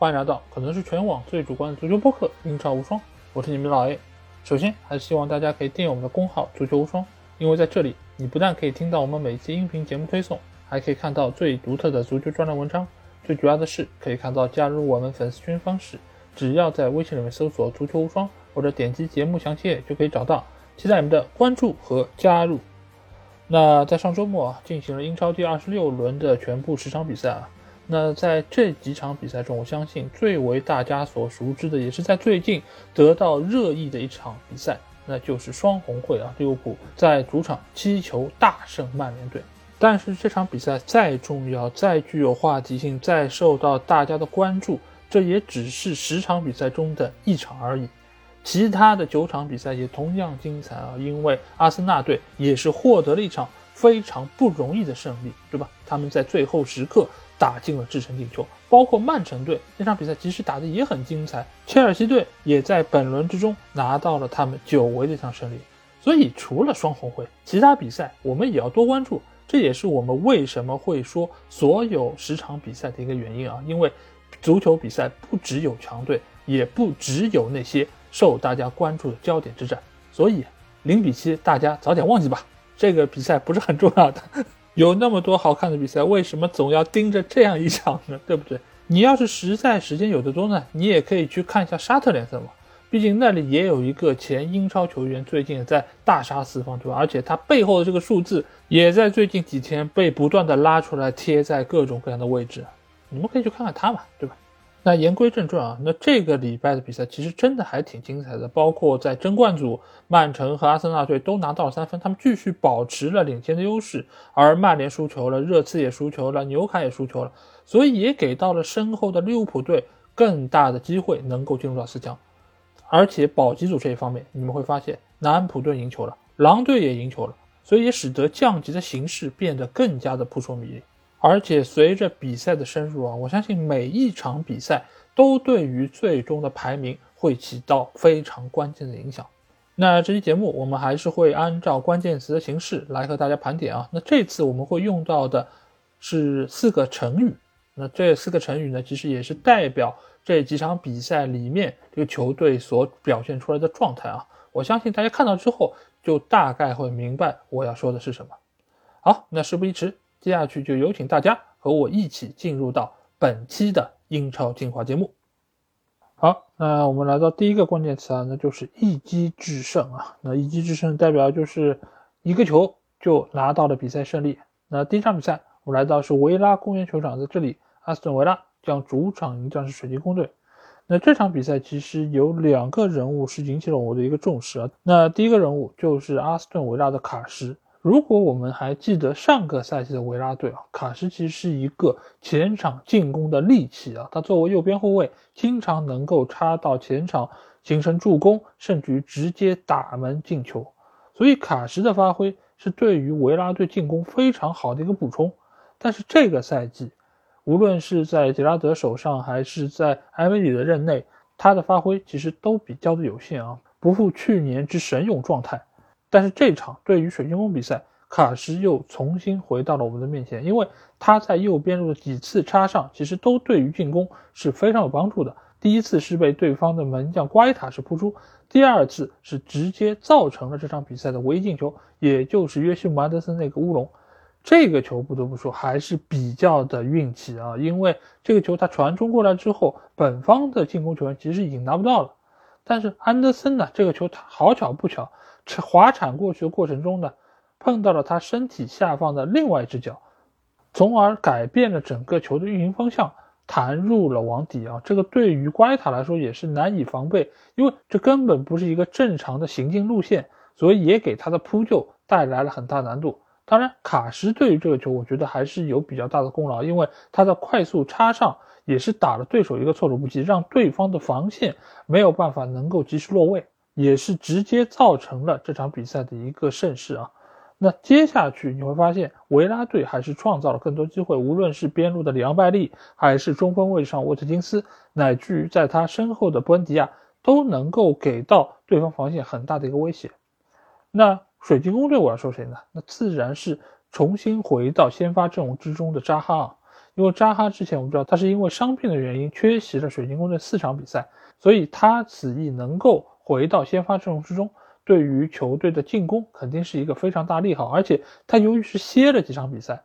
欢迎来到可能是全网最主观的足球播客《英超无双》，我是你们的老 A。首先，还是希望大家可以订阅我们的公号“足球无双”，因为在这里，你不但可以听到我们每期音频节目推送，还可以看到最独特的足球专栏文章。最主要的是，可以看到加入我们粉丝群方式，只要在微信里面搜索“足球无双”或者点击节目详情页就可以找到。期待你们的关注和加入。那在上周末啊，进行了英超第二十六轮的全部十场比赛啊。那在这几场比赛中，我相信最为大家所熟知的，也是在最近得到热议的一场比赛，那就是双红会啊，利物浦在主场七球大胜曼联队。但是这场比赛再重要、再具有话题性、再受到大家的关注，这也只是十场比赛中的一场而已。其他的九场比赛也同样精彩啊，因为阿森纳队也是获得了一场非常不容易的胜利，对吧？他们在最后时刻。打进了制胜进球，包括曼城队那场比赛其实打得也很精彩，切尔西队也在本轮之中拿到了他们久违的一场胜利。所以除了双红会，其他比赛我们也要多关注。这也是我们为什么会说所有十场比赛的一个原因啊，因为足球比赛不只有强队，也不只有那些受大家关注的焦点之战。所以零比七，大家早点忘记吧，这个比赛不是很重要的。有那么多好看的比赛，为什么总要盯着这样一场呢？对不对？你要是实在时间有的多呢，你也可以去看一下沙特联赛嘛，毕竟那里也有一个前英超球员最近在大杀四方，对吧？而且他背后的这个数字也在最近几天被不断的拉出来贴在各种各样的位置，你们可以去看看他嘛，对吧？那言归正传啊，那这个礼拜的比赛其实真的还挺精彩的，包括在争冠组，曼城和阿森纳队都拿到了三分，他们继续保持了领先的优势，而曼联输球了，热刺也输球了，纽卡也输球了，所以也给到了身后的利物浦队更大的机会能够进入到四强，而且保级组这一方面，你们会发现南安普顿赢球了，狼队也赢球了，所以也使得降级的形势变得更加的扑朔迷离。而且随着比赛的深入啊，我相信每一场比赛都对于最终的排名会起到非常关键的影响。那这期节目我们还是会按照关键词的形式来和大家盘点啊。那这次我们会用到的是四个成语。那这四个成语呢，其实也是代表这几场比赛里面这个球队所表现出来的状态啊。我相信大家看到之后就大概会明白我要说的是什么。好，那事不宜迟。接下去就有请大家和我一起进入到本期的英超精华节目。好，那我们来到第一个关键词啊，那就是一击制胜啊。那一击制胜代表就是一个球就拿到了比赛胜利。那第一场比赛我来到是维拉公园球场，在这里，阿斯顿维拉将主场迎战是水晶宫队。那这场比赛其实有两个人物是引起了我的一个重视啊。那第一个人物就是阿斯顿维拉的卡什。如果我们还记得上个赛季的维拉队啊，卡什其实是一个前场进攻的利器啊。他作为右边后卫，经常能够插到前场形成助攻，甚至于直接打门进球。所以卡什的发挥是对于维拉队进攻非常好的一个补充。但是这个赛季，无论是在杰拉德手上，还是在埃梅里的任内，他的发挥其实都比较的有限啊，不复去年之神勇状态。但是这场对于水晶宫比赛，卡什又重新回到了我们的面前，因为他在右边路的几次插上，其实都对于进攻是非常有帮助的。第一次是被对方的门将瓜伊塔是扑出，第二次是直接造成了这场比赛的唯一进球，也就是约西姆安德森那个乌龙。这个球不得不说还是比较的运气啊，因为这个球他传中过来之后，本方的进攻球员其实已经拿不到了，但是安德森呢，这个球他好巧不巧。滑铲过去的过程中呢，碰到了他身体下方的另外一只脚，从而改变了整个球的运行方向，弹入了网底啊！这个对于瓜伊塔来说也是难以防备，因为这根本不是一个正常的行进路线，所以也给他的扑救带来了很大难度。当然，卡什对于这个球，我觉得还是有比较大的功劳，因为他的快速插上也是打了对手一个措手不及，让对方的防线没有办法能够及时落位。也是直接造成了这场比赛的一个胜势啊。那接下去你会发现，维拉队还是创造了更多机会，无论是边路的里昂拜利，还是中锋位置上沃特金斯，乃至于在他身后的布恩迪亚，都能够给到对方防线很大的一个威胁。那水晶宫队我要说谁呢？那自然是重新回到先发阵容之中的扎哈啊，因为扎哈之前我们知道他是因为伤病的原因缺席了水晶宫队四场比赛，所以他此役能够回到先发阵容之中，对于球队的进攻肯定是一个非常大利好。而且他由于是歇了几场比赛，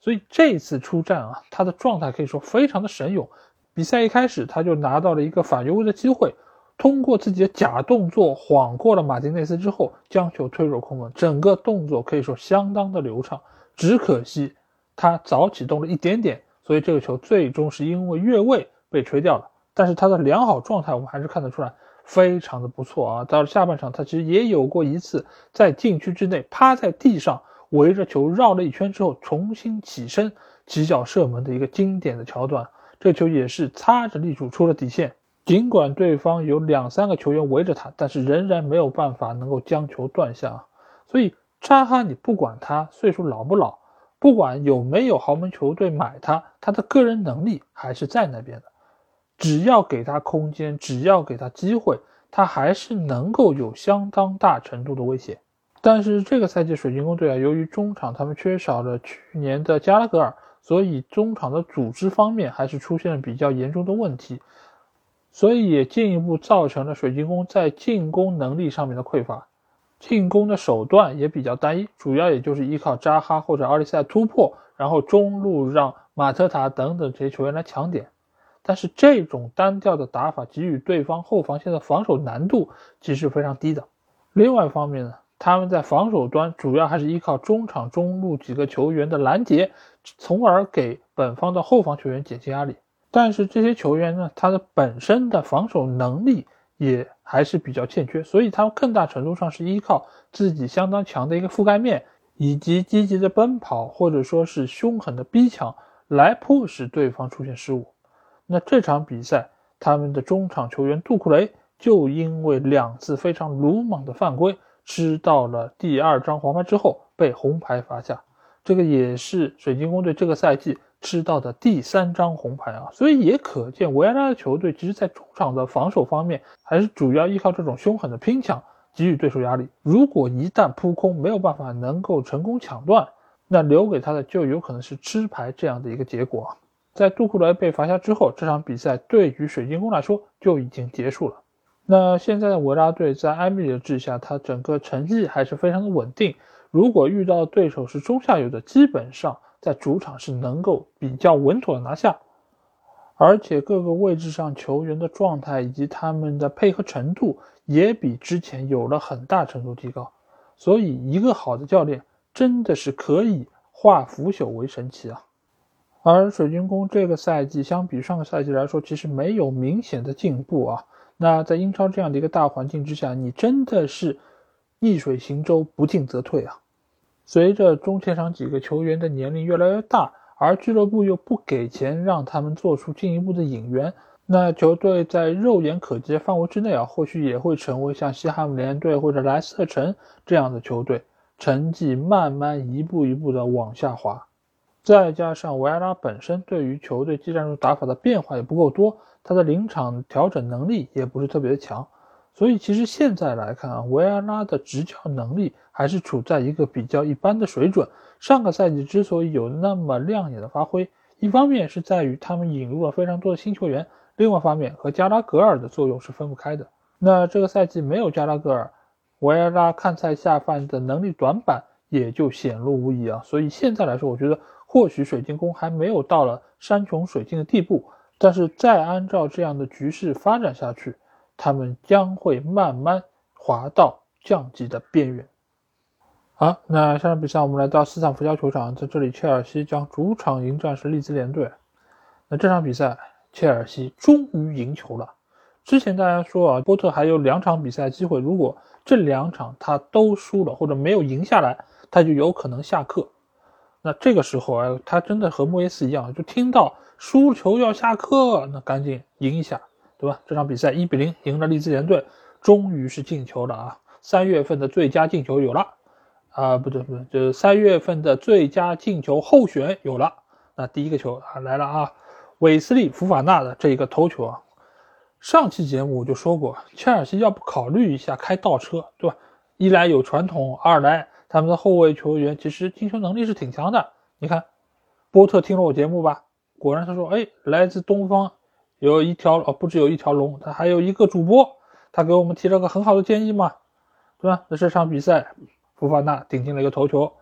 所以这次出战啊，他的状态可以说非常的神勇。比赛一开始他就拿到了一个反越位的机会。通过自己的假动作晃过了马丁内斯之后，将球推入空门，整个动作可以说相当的流畅。只可惜他早启动了一点点，所以这个球最终是因为越位被吹掉了。但是他的良好状态我们还是看得出来，非常的不错啊。到了下半场，他其实也有过一次在禁区之内趴在地上围着球绕了一圈之后重新起身起脚射门的一个经典的桥段。这球也是擦着立柱出了底线。尽管对方有两三个球员围着他，但是仍然没有办法能够将球断下。所以扎哈，你不管他岁数老不老，不管有没有豪门球队买他，他的个人能力还是在那边的。只要给他空间，只要给他机会，他还是能够有相当大程度的威胁。但是这个赛季水晶宫队啊，由于中场他们缺少了去年的加拉格尔，所以中场的组织方面还是出现了比较严重的问题。所以也进一步造成了水晶宫在进攻能力上面的匮乏，进攻的手段也比较单一，主要也就是依靠扎哈或者奥利塞突破，然后中路让马特塔等等这些球员来抢点。但是这种单调的打法给予对方后防线的防守难度其实非常低的。另外一方面呢，他们在防守端主要还是依靠中场中路几个球员的拦截，从而给本方的后防球员减轻压力。但是这些球员呢，他的本身的防守能力也还是比较欠缺，所以他们更大程度上是依靠自己相当强的一个覆盖面，以及积极的奔跑或者说是凶狠的逼抢来迫使对方出现失误。那这场比赛，他们的中场球员杜库雷就因为两次非常鲁莽的犯规，吃到了第二张黄牌之后被红牌罚下。这个也是水晶宫队这个赛季。吃到的第三张红牌啊，所以也可见维埃拉的球队其实，在中场的防守方面，还是主要依靠这种凶狠的拼抢给予对手压力。如果一旦扑空没有办法能够成功抢断，那留给他的就有可能是吃牌这样的一个结果。在杜库雷被罚下之后，这场比赛对于水晶宫来说就已经结束了。那现在的维拉队在埃米里的治下，他整个成绩还是非常的稳定。如果遇到对手是中下游的，基本上。在主场是能够比较稳妥的拿下，而且各个位置上球员的状态以及他们的配合程度也比之前有了很大程度提高，所以一个好的教练真的是可以化腐朽为神奇啊！而水晶宫这个赛季相比上个赛季来说，其实没有明显的进步啊。那在英超这样的一个大环境之下，你真的是逆水行舟，不进则退啊！随着中前场几个球员的年龄越来越大，而俱乐部又不给钱让他们做出进一步的引援，那球队在肉眼可及的范围之内啊，或许也会成为像西汉姆联队或者莱斯特城这样的球队，成绩慢慢一步一步的往下滑。再加上维埃拉本身对于球队技战术打法的变化也不够多，他的临场调整能力也不是特别的强。所以其实现在来看啊，维埃拉的执教能力还是处在一个比较一般的水准。上个赛季之所以有那么亮眼的发挥，一方面是在于他们引入了非常多的新球员，另外方面和加拉格尔的作用是分不开的。那这个赛季没有加拉格尔，维埃拉看菜下饭的能力短板也就显露无遗啊。所以现在来说，我觉得或许水晶宫还没有到了山穷水尽的地步，但是再按照这样的局势发展下去。他们将会慢慢滑到降级的边缘。好，那下场比赛我们来到斯坦福桥球场，在这里，切尔西将主场迎战是利兹联队。那这场比赛，切尔西终于赢球了。之前大家说啊，波特还有两场比赛机会，如果这两场他都输了或者没有赢下来，他就有可能下课。那这个时候啊，他真的和莫耶斯一样，就听到输球要下课，那赶紧赢一下。对吧？这场比赛一比零赢了利兹联队，终于是进球了啊！三月份的最佳进球有了，啊，不对不对，就是三月份的最佳进球候选有了。那第一个球啊来了啊，韦斯利·福法纳的这一个头球啊。上期节目我就说过，切尔西要不考虑一下开倒车，对吧？一来有传统，二来他们的后卫球员其实进球能力是挺强的。你看，波特听了我节目吧？果然他说，哎，来自东方有一条哦，不只有一条龙，他还有一个主播，他给我们提了个很好的建议嘛，对吧？那这场比赛，福法纳顶进了一个头球，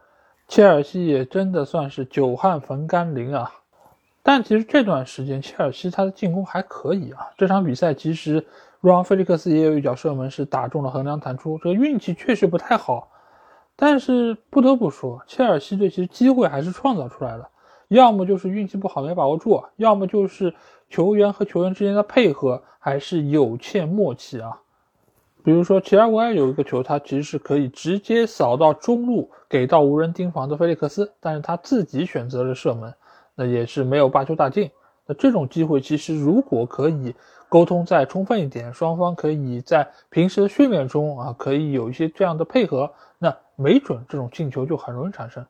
切尔西也真的算是久旱逢甘霖啊。但其实这段时间，切尔西他的进攻还可以啊。这场比赛其实，瑞昂·菲利克斯也有一脚射门是打中了横梁弹出，这个运气确实不太好。但是不得不说，切尔西队其实机会还是创造出来了，要么就是运气不好没把握住，要么就是球员和球员之间的配合还是有欠默契啊。比如说，齐尔维尔有一个球，他其实是可以直接扫到中路给到无人盯防的菲利克斯，但是他自己选择了射门。那也是没有八球大进。那这种机会，其实如果可以沟通再充分一点，双方可以在平时的训练中啊，可以有一些这样的配合，那没准这种进球就很容易产生。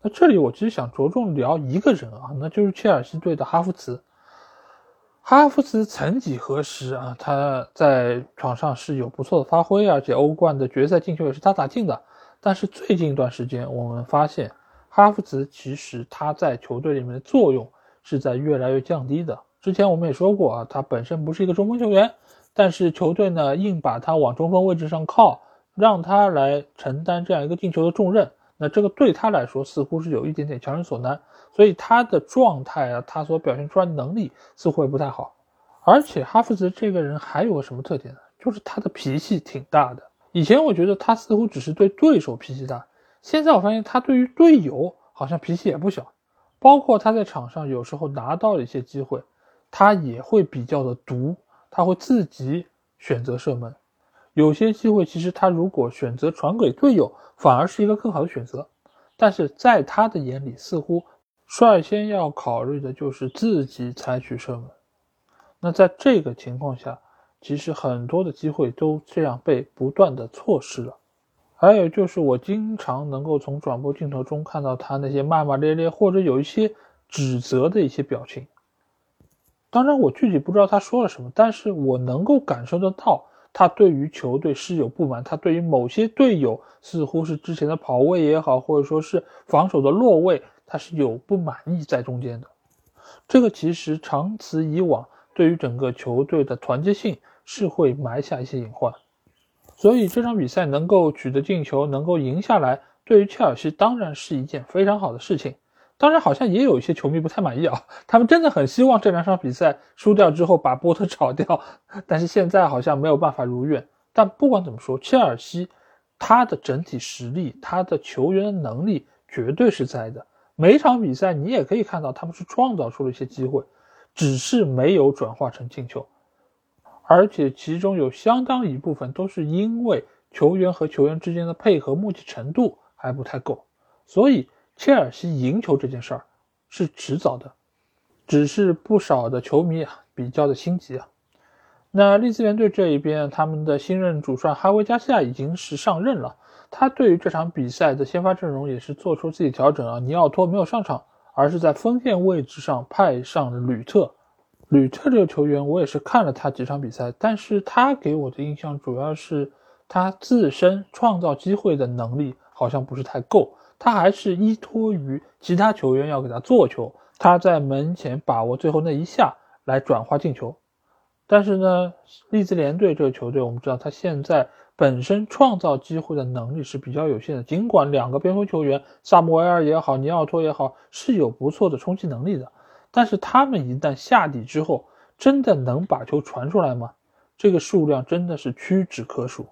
那这里我其实想着重聊一个人啊，那就是切尔西队的哈弗茨。哈弗茨曾几何时啊，他在场上是有不错的发挥，而且欧冠的决赛进球也是他打进的。但是最近一段时间，我们发现。哈弗茨其实他在球队里面的作用是在越来越降低的。之前我们也说过啊，他本身不是一个中锋球员，但是球队呢硬把他往中锋位置上靠，让他来承担这样一个进球的重任。那这个对他来说似乎是有一点点强人所难，所以他的状态啊，他所表现出来的能力似乎也不太好。而且哈弗茨这个人还有个什么特点呢？就是他的脾气挺大的。以前我觉得他似乎只是对对手脾气大。现在我发现他对于队友好像脾气也不小，包括他在场上有时候拿到了一些机会，他也会比较的毒，他会自己选择射门。有些机会其实他如果选择传给队友，反而是一个更好的选择。但是在他的眼里，似乎率先要考虑的就是自己采取射门。那在这个情况下，其实很多的机会都这样被不断的错失了。还有就是，我经常能够从转播镜头中看到他那些骂骂咧咧，或者有一些指责的一些表情。当然，我具体不知道他说了什么，但是我能够感受得到，他对于球队是有不满，他对于某些队友似乎是之前的跑位也好，或者说是防守的落位，他是有不满意在中间的。这个其实长此以往，对于整个球队的团结性是会埋下一些隐患。所以这场比赛能够取得进球，能够赢下来，对于切尔西当然是一件非常好的事情。当然，好像也有一些球迷不太满意啊，他们真的很希望这两场比赛输掉之后把波特炒掉，但是现在好像没有办法如愿。但不管怎么说，切尔西他的整体实力，他的球员能力绝对是在的。每场比赛你也可以看到他们是创造出了一些机会，只是没有转化成进球。而且其中有相当一部分都是因为球员和球员之间的配合默契程度还不太够，所以切尔西赢球这件事儿是迟早的，只是不少的球迷啊比较的心急啊。那利兹联队这一边，他们的新任主帅哈维加西亚已经是上任了，他对于这场比赛的先发阵容也是做出自己调整啊，尼奥托没有上场，而是在锋线位置上派上了吕特。吕特这个球员，我也是看了他几场比赛，但是他给我的印象主要是他自身创造机会的能力好像不是太够，他还是依托于其他球员要给他做球，他在门前把握最后那一下来转化进球。但是呢，利兹联队这个球队，我们知道他现在本身创造机会的能力是比较有限的，尽管两个边锋球员萨姆维尔也好，尼奥托也好，是有不错的冲击能力的。但是他们一旦下底之后，真的能把球传出来吗？这个数量真的是屈指可数。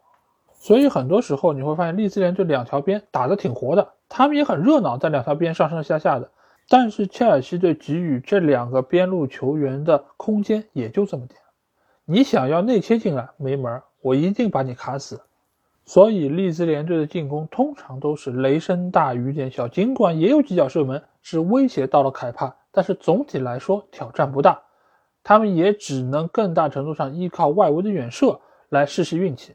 所以很多时候你会发现，利兹联这两条边打得挺活的，他们也很热闹，在两条边上上下下的。但是切尔西队给予这两个边路球员的空间也就这么点，你想要内切进来没门，我一定把你卡死。所以利兹联队的进攻通常都是雷声大雨点小，尽管也有几脚射门是威胁到了凯帕。但是总体来说挑战不大，他们也只能更大程度上依靠外围的远射来试试运气。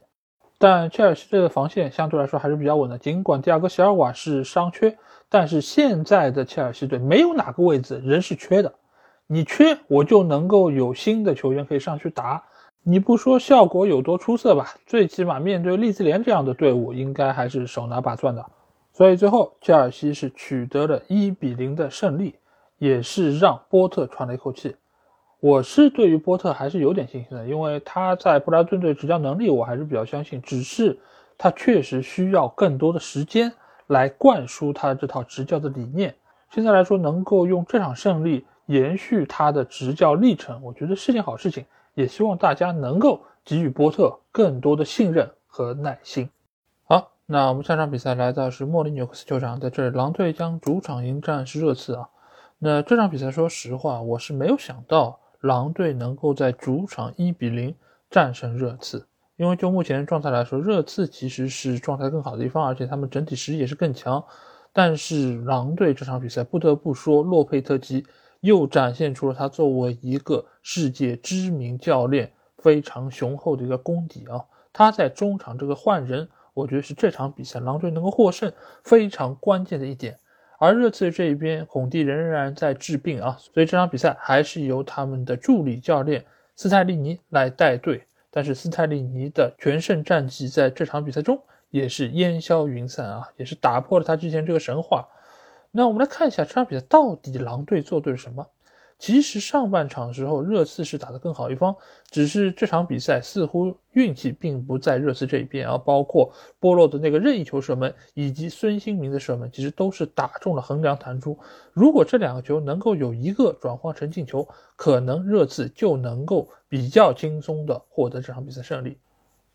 但切尔西队的防线相对来说还是比较稳的，尽管蒂亚戈·席尔瓦是伤缺，但是现在的切尔西队没有哪个位置人是缺的。你缺我就能够有新的球员可以上去打，你不说效果有多出色吧，最起码面对利兹联这样的队伍，应该还是手拿把攥的。所以最后切尔西是取得了一比零的胜利。也是让波特喘了一口气。我是对于波特还是有点信心的，因为他在布拉顿队执教能力我还是比较相信，只是他确实需要更多的时间来灌输他这套执教的理念。现在来说，能够用这场胜利延续他的执教历程，我觉得是件好事情。也希望大家能够给予波特更多的信任和耐心。好，那我们下场比赛来到是莫里纽克斯球场，在这里狼队将主场迎战是热刺啊。那这场比赛，说实话，我是没有想到。狼队能够在主场一比零战胜热刺，因为就目前状态来说，热刺其实是状态更好的一方，而且他们整体实力也是更强。但是狼队这场比赛不得不说，洛佩特吉又展现出了他作为一个世界知名教练非常雄厚的一个功底啊！他在中场这个换人，我觉得是这场比赛狼队能够获胜非常关键的一点。而热刺这一边，孔蒂仍然在治病啊，所以这场比赛还是由他们的助理教练斯泰利尼来带队。但是斯泰利尼的全胜战绩在这场比赛中也是烟消云散啊，也是打破了他之前这个神话。那我们来看一下这场比赛到底狼队做对了什么。其实上半场的时候，热刺是打得更好一方，只是这场比赛似乎运气并不在热刺这一边啊。包括波洛的那个任意球射门，以及孙兴民的射门，其实都是打中了横梁弹出。如果这两个球能够有一个转化成进球，可能热刺就能够比较轻松的获得这场比赛胜利。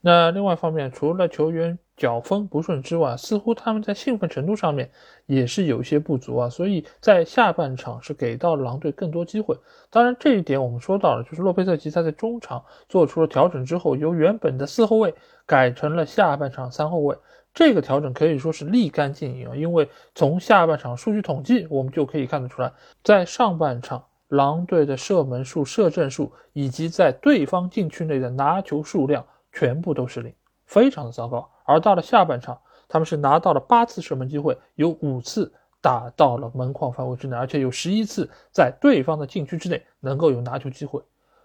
那另外一方面，除了球员脚风不顺之外，似乎他们在兴奋程度上面也是有些不足啊。所以在下半场是给到了狼队更多机会。当然，这一点我们说到了，就是洛佩特吉他在中场做出了调整之后，由原本的四后卫改成了下半场三后卫。这个调整可以说是立竿见影啊，因为从下半场数据统计我们就可以看得出来，在上半场狼队的射门数、射正数以及在对方禁区内的拿球数量。全部都是零，非常的糟糕。而到了下半场，他们是拿到了八次射门机会，有五次打到了门框范围之内，而且有十一次在对方的禁区之内能够有拿球机会。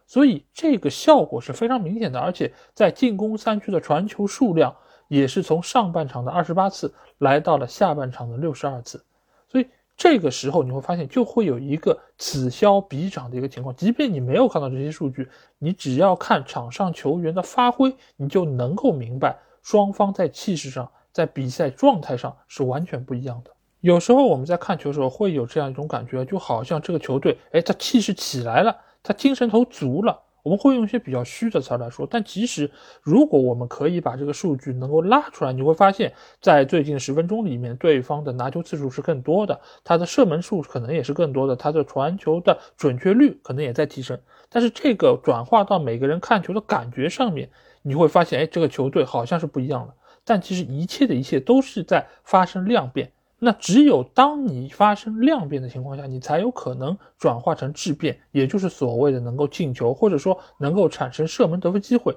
所以这个效果是非常明显的，而且在进攻三区的传球数量也是从上半场的二十八次来到了下半场的六十二次。所以。这个时候你会发现，就会有一个此消彼长的一个情况。即便你没有看到这些数据，你只要看场上球员的发挥，你就能够明白双方在气势上、在比赛状态上是完全不一样的。有时候我们在看球的时候会有这样一种感觉，就好像这个球队，哎，他气势起来了，他精神头足了。我们会用一些比较虚的词来说，但其实如果我们可以把这个数据能够拉出来，你会发现在最近十分钟里面，对方的拿球次数是更多的，他的射门数可能也是更多的，他的传球的准确率可能也在提升。但是这个转化到每个人看球的感觉上面，你会发现，哎，这个球队好像是不一样的。但其实一切的一切都是在发生量变。那只有当你发生量变的情况下，你才有可能转化成质变，也就是所谓的能够进球，或者说能够产生射门得分机会。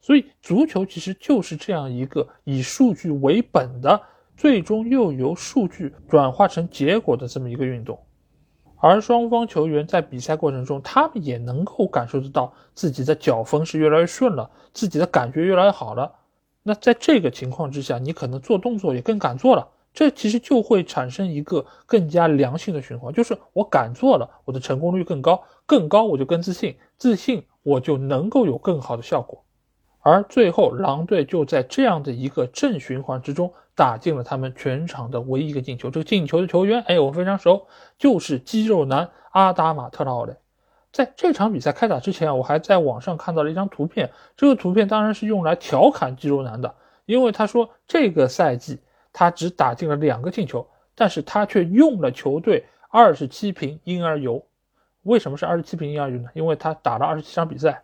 所以，足球其实就是这样一个以数据为本的，最终又由数据转化成结果的这么一个运动。而双方球员在比赛过程中，他们也能够感受得到自己的脚风是越来越顺了，自己的感觉越来越好了。那在这个情况之下，你可能做动作也更敢做了。这其实就会产生一个更加良性的循环，就是我敢做了，我的成功率更高，更高我就更自信，自信我就能够有更好的效果。而最后，狼队就在这样的一个正循环之中打进了他们全场的唯一一个进球。这个进球的球员，哎，我非常熟，就是肌肉男阿达马特拉奥雷。在这场比赛开打之前啊，我还在网上看到了一张图片，这个图片当然是用来调侃肌肉男的，因为他说这个赛季。他只打进了两个进球，但是他却用了球队二十七瓶婴儿油。为什么是二十七瓶婴儿油呢？因为他打了二十七场比赛。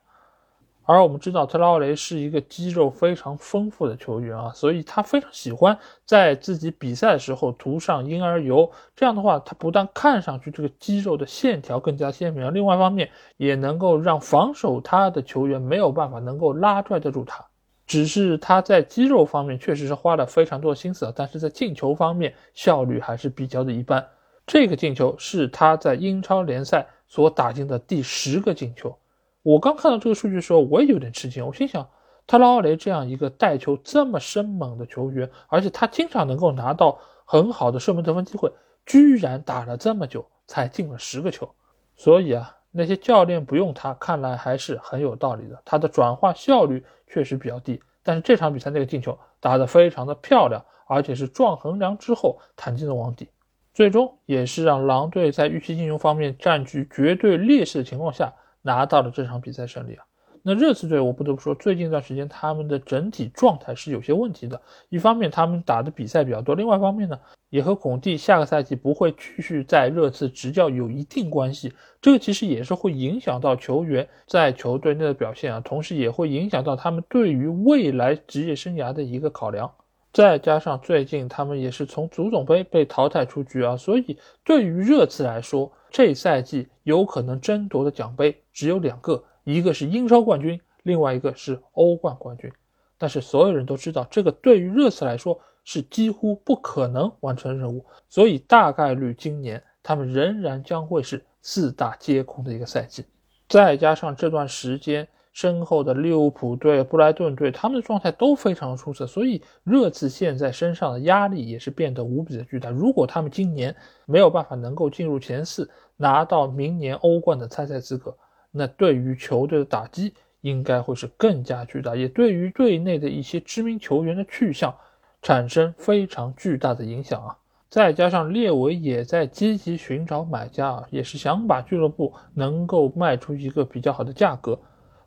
而我们知道特拉奥雷是一个肌肉非常丰富的球员啊，所以他非常喜欢在自己比赛的时候涂上婴儿油。这样的话，他不但看上去这个肌肉的线条更加鲜明，另外一方面也能够让防守他的球员没有办法能够拉拽得住他。只是他在肌肉方面确实是花了非常多心思，但是在进球方面效率还是比较的一般。这个进球是他在英超联赛所打进的第十个进球。我刚看到这个数据的时候，我也有点吃惊。我心想，特拉奥雷这样一个带球这么生猛的球员，而且他经常能够拿到很好的射门得分机会，居然打了这么久才进了十个球，所以啊，那些教练不用他，看来还是很有道理的。他的转化效率确实比较低，但是这场比赛那个进球打得非常的漂亮，而且是撞横梁之后弹进了网底，最终也是让狼队在预期进球方面占据绝对劣势的情况下拿到了这场比赛胜利啊。那热刺队，我不得不说，最近一段时间他们的整体状态是有些问题的。一方面，他们打的比赛比较多；另外一方面呢，也和孔蒂下个赛季不会继续在热刺执教有一定关系。这个其实也是会影响到球员在球队内的表现啊，同时也会影响到他们对于未来职业生涯的一个考量。再加上最近他们也是从足总杯被淘汰出局啊，所以对于热刺来说，这赛季有可能争夺的奖杯只有两个。一个是英超冠军，另外一个是欧冠冠军，但是所有人都知道，这个对于热刺来说是几乎不可能完成任务，所以大概率今年他们仍然将会是四大皆空的一个赛季。再加上这段时间身后的利物浦队、布莱顿队，他们的状态都非常出色，所以热刺现在身上的压力也是变得无比的巨大。如果他们今年没有办法能够进入前四，拿到明年欧冠的参赛资格，那对于球队的打击应该会是更加巨大，也对于队内的一些知名球员的去向产生非常巨大的影响啊！再加上列维也在积极寻找买家啊，也是想把俱乐部能够卖出一个比较好的价格，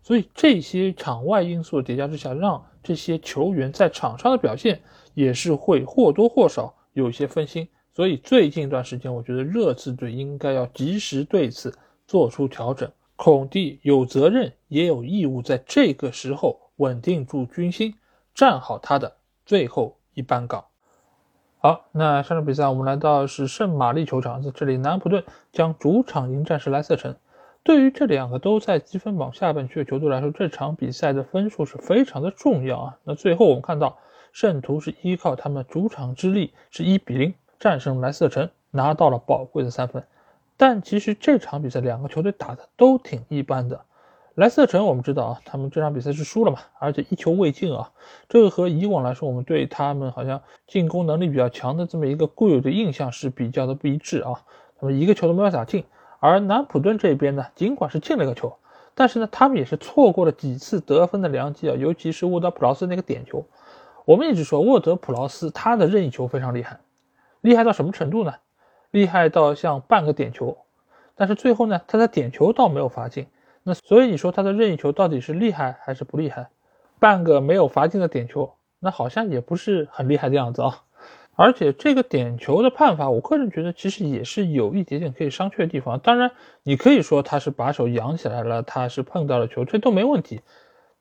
所以这些场外因素叠加之下，让这些球员在场上的表现也是会或多或少有一些分心。所以最近一段时间，我觉得热刺队应该要及时对此做出调整。孔蒂有责任也有义务在这个时候稳定住军心，站好他的最后一班岗。好，那上场比赛我们来到是圣玛丽球场，在这里南安普顿将主场迎战是莱斯特城。对于这两个都在积分榜下半区的球队来说，这场比赛的分数是非常的重要啊。那最后我们看到圣徒是依靠他们主场之力，是一比零战胜莱斯特城，拿到了宝贵的三分。但其实这场比赛两个球队打的都挺一般的。莱斯特城我们知道啊，他们这场比赛是输了嘛，而且一球未进啊，这个和以往来说我们对他们好像进攻能力比较强的这么一个固有的印象是比较的不一致啊。他们一个球都没有打进。而南普顿这边呢，尽管是进了个球，但是呢，他们也是错过了几次得分的良机啊，尤其是沃德普劳斯那个点球。我们一直说沃德普劳斯他的任意球非常厉害，厉害到什么程度呢？厉害到像半个点球，但是最后呢，他的点球倒没有罚进。那所以你说他的任意球到底是厉害还是不厉害？半个没有罚进的点球，那好像也不是很厉害的样子啊。而且这个点球的判罚，我个人觉得其实也是有一点点可以商榷的地方。当然，你可以说他是把手扬起来了，他是碰到了球，这都没问题。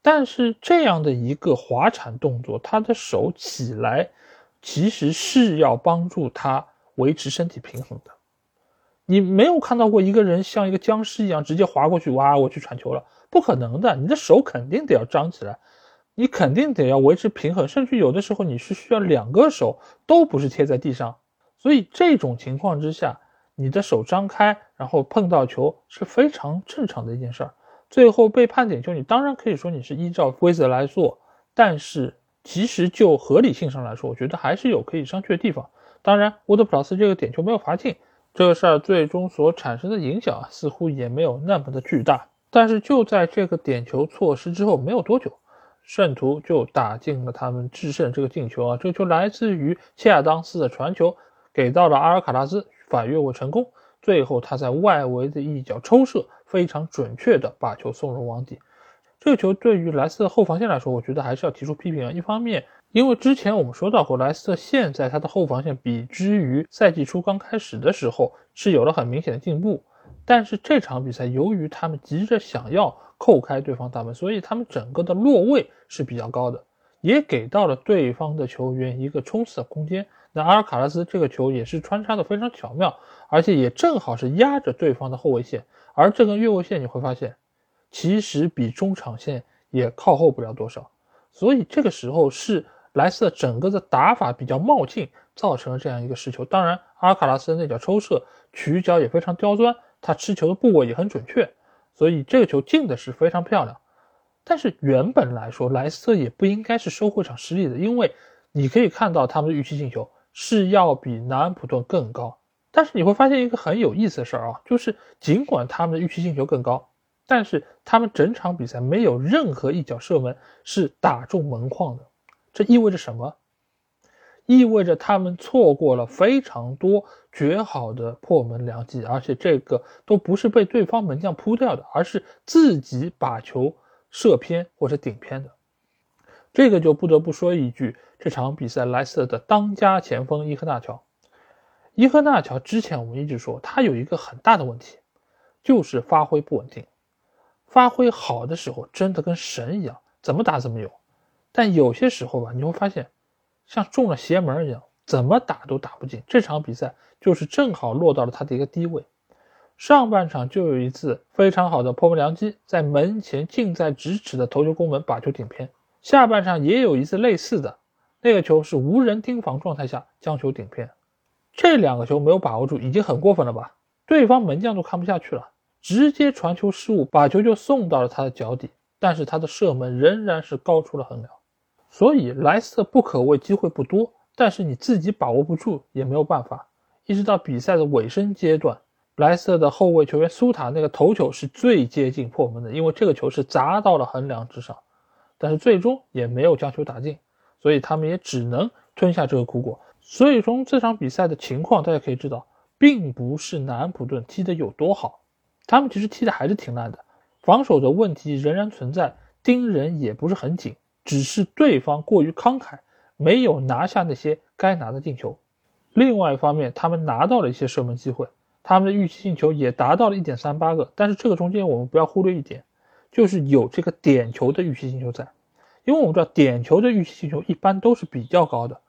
但是这样的一个滑铲动作，他的手起来其实是要帮助他。维持身体平衡的，你没有看到过一个人像一个僵尸一样直接滑过去，哇，我去铲球了，不可能的。你的手肯定得要张起来，你肯定得要维持平衡，甚至有的时候你是需要两个手都不是贴在地上。所以这种情况之下，你的手张开，然后碰到球是非常正常的一件事儿。最后被判点球，你当然可以说你是依照规则来做，但是其实就合理性上来说，我觉得还是有可以商榷的地方。当然，沃德普劳斯这个点球没有罚进，这个事儿最终所产生的影响啊，似乎也没有那么的巨大。但是就在这个点球错失之后没有多久，圣徒就打进了他们制胜这个进球啊！这个球来自于切尔当斯的传球，给到了阿尔卡拉斯，反越位成功。最后他在外围的一脚抽射，非常准确的把球送入网底。这个球对于莱斯特后防线来说，我觉得还是要提出批评啊。一方面，因为之前我们说到过，莱斯特现在他的后防线比之于赛季初刚开始的时候是有了很明显的进步。但是这场比赛，由于他们急着想要扣开对方大门，所以他们整个的落位是比较高的，也给到了对方的球员一个冲刺的空间。那阿尔卡拉斯这个球也是穿插的非常巧妙，而且也正好是压着对方的后卫线，而这根越位线你会发现。其实比中场线也靠后不了多少，所以这个时候是莱斯特整个的打法比较冒进，造成了这样一个失球。当然，阿尔卡拉斯那脚抽射取角也非常刁钻，他吃球的部位也很准确，所以这个球进的是非常漂亮。但是原本来说，莱斯特也不应该是收获场失利的，因为你可以看到他们的预期进球是要比南安普顿更高，但是你会发现一个很有意思的事儿啊，就是尽管他们的预期进球更高，但是他们整场比赛没有任何一脚射门是打中门框的。这意味着什么？意味着他们错过了非常多绝好的破门良机，而且这个都不是被对方门将扑掉的，而是自己把球射偏或者顶偏的。这个就不得不说一句，这场比赛莱斯特的当家前锋伊赫纳乔。伊赫纳乔之前我们一直说他有一个很大的问题，就是发挥不稳定。发挥好的时候真的跟神一样，怎么打怎么有。但有些时候吧，你会发现像中了邪门一样，怎么打都打不进。这场比赛就是正好落到了他的一个低位。上半场就有一次非常好的破门良机，在门前近在咫尺的头球攻门把球顶偏。下半场也有一次类似的，那个球是无人盯防状态下将球顶偏。这两个球没有把握住，已经很过分了吧？对方门将都看不下去了，直接传球失误，把球就送到了他的脚底。但是他的射门仍然是高出了横梁。所以莱斯特不可谓机会不多，但是你自己把握不住也没有办法。一直到比赛的尾声阶段，莱斯特的后卫球员苏塔那个头球是最接近破门的，因为这个球是砸到了横梁之上，但是最终也没有将球打进，所以他们也只能吞下这个苦果。所以从这场比赛的情况，大家可以知道，并不是南安普顿踢得有多好，他们其实踢的还是挺烂的，防守的问题仍然存在，盯人也不是很紧，只是对方过于慷慨，没有拿下那些该拿的进球。另外一方面，他们拿到了一些射门机会，他们的预期进球也达到了一点三八个。但是这个中间我们不要忽略一点，就是有这个点球的预期进球在，因为我们知道点球的预期进球一般都是比较高的。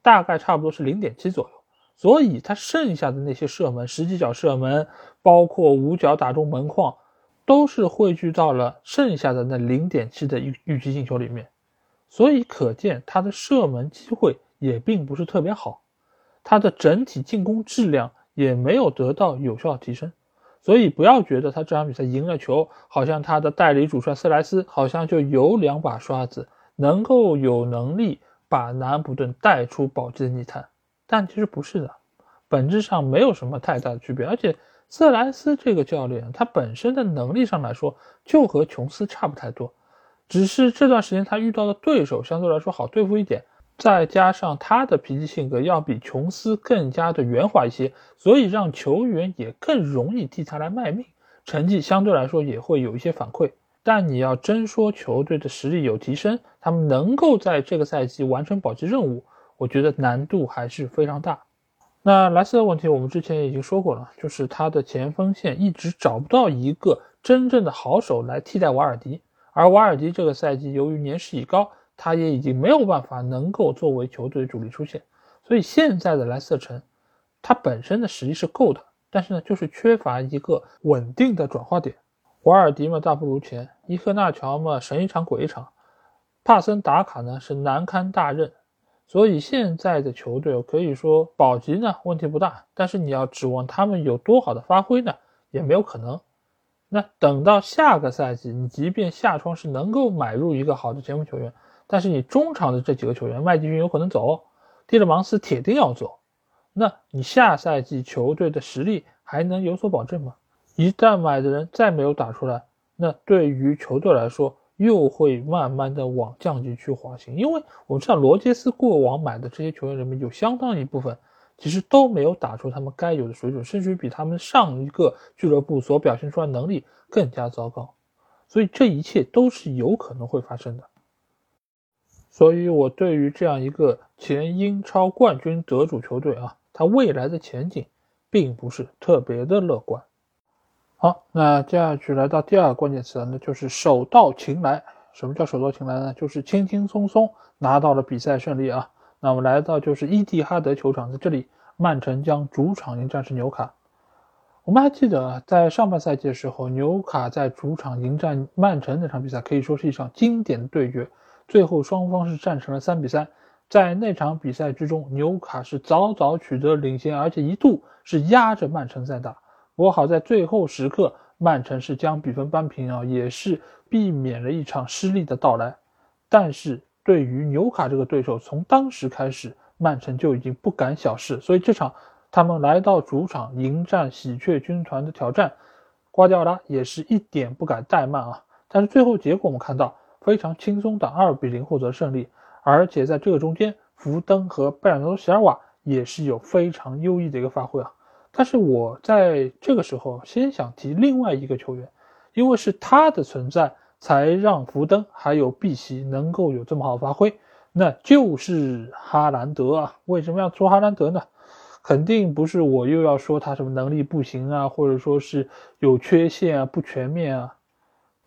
大概差不多是零点七左右，所以他剩下的那些射门，十几脚射门，包括五脚打中门框，都是汇聚到了剩下的那零点七的预预期进球里面，所以可见他的射门机会也并不是特别好，他的整体进攻质量也没有得到有效提升，所以不要觉得他这场比赛赢了球，好像他的代理主帅斯莱斯好像就有两把刷子，能够有能力。把南安普顿带出保级的泥潭，但其实不是的，本质上没有什么太大的区别。而且瑟莱斯这个教练，他本身的能力上来说就和琼斯差不太多，只是这段时间他遇到的对手相对来说好对付一点，再加上他的脾气性格要比琼斯更加的圆滑一些，所以让球员也更容易替他来卖命，成绩相对来说也会有一些反馈。但你要真说球队的实力有提升，他们能够在这个赛季完成保级任务，我觉得难度还是非常大。那莱斯的问题我们之前已经说过了，就是他的前锋线一直找不到一个真正的好手来替代瓦尔迪，而瓦尔迪这个赛季由于年事已高，他也已经没有办法能够作为球队主力出现，所以现在的莱斯特城，他本身的实力是够的，但是呢，就是缺乏一个稳定的转化点。瓦尔迪嘛，大不如前；伊赫纳乔嘛，神一场鬼一场；帕森达卡呢，是难堪大任。所以现在的球队可以说保级呢问题不大，但是你要指望他们有多好的发挥呢，也没有可能。那等到下个赛季，你即便下窗是能够买入一个好的前锋球员，但是你中场的这几个球员，麦迪逊有可能走，蒂勒芒斯铁定要走，那你下赛季球队的实力还能有所保证吗？一旦买的人再没有打出来，那对于球队来说又会慢慢的往降级区滑行。因为我们知道罗杰斯过往买的这些球员里面有相当一部分其实都没有打出他们该有的水准，甚至于比他们上一个俱乐部所表现出来能力更加糟糕。所以这一切都是有可能会发生的。所以我对于这样一个前英超冠军得主球队啊，他未来的前景并不是特别的乐观。好，那接下去来到第二个关键词，那就是手到擒来。什么叫手到擒来呢？就是轻轻松松拿到了比赛胜利啊。那我们来到就是伊蒂哈德球场，在这里，曼城将主场迎战是纽卡。我们还记得在上半赛季的时候，纽卡在主场迎战曼城那场比赛，可以说是一场经典的对决。最后双方是战成了三比三。在那场比赛之中，纽卡是早早取得领先，而且一度是压着曼城在打。不过好在最后时刻，曼城是将比分扳平啊，也是避免了一场失利的到来。但是对于纽卡这个对手，从当时开始，曼城就已经不敢小视，所以这场他们来到主场迎战喜鹊军团的挑战，瓜迪奥拉也是一点不敢怠慢啊！但是最后结果我们看到非常轻松的二比零获得胜利，而且在这个中间，福登和贝尔纳多·席尔瓦也是有非常优异的一个发挥啊！但是我在这个时候先想提另外一个球员，因为是他的存在才让福登还有碧玺能够有这么好发挥，那就是哈兰德啊！为什么要说哈兰德呢？肯定不是我又要说他什么能力不行啊，或者说是有缺陷啊、不全面啊，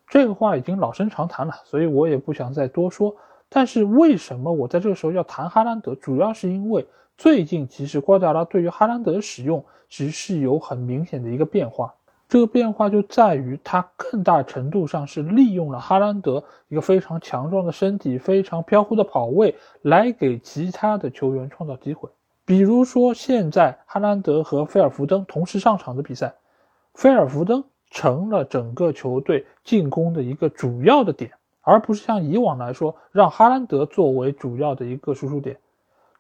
这个话已经老生常谈了，所以我也不想再多说。但是为什么我在这个时候要谈哈兰德？主要是因为最近其实瓜迪奥拉对于哈兰德的使用其实是有很明显的一个变化，这个变化就在于他更大程度上是利用了哈兰德一个非常强壮的身体、非常飘忽的跑位来给其他的球员创造机会。比如说，现在哈兰德和菲尔福登同时上场的比赛，菲尔福登成了整个球队进攻的一个主要的点，而不是像以往来说让哈兰德作为主要的一个输出点。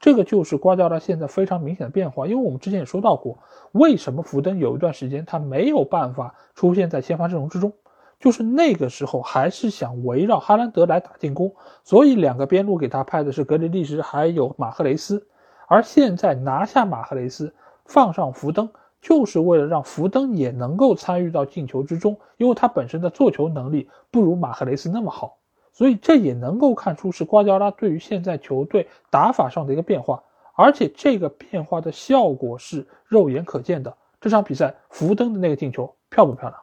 这个就是瓜迪奥拉现在非常明显的变化。因为我们之前也说到过，为什么福登有一段时间他没有办法出现在先发阵容之中，就是那个时候还是想围绕哈兰德来打进攻，所以两个边路给他派的是格里利什还有马赫雷斯。而现在拿下马赫雷斯，放上福登，就是为了让福登也能够参与到进球之中，因为他本身的做球能力不如马赫雷斯那么好，所以这也能够看出是瓜迪奥拉对于现在球队打法上的一个变化，而且这个变化的效果是肉眼可见的。这场比赛福登的那个进球漂不漂亮？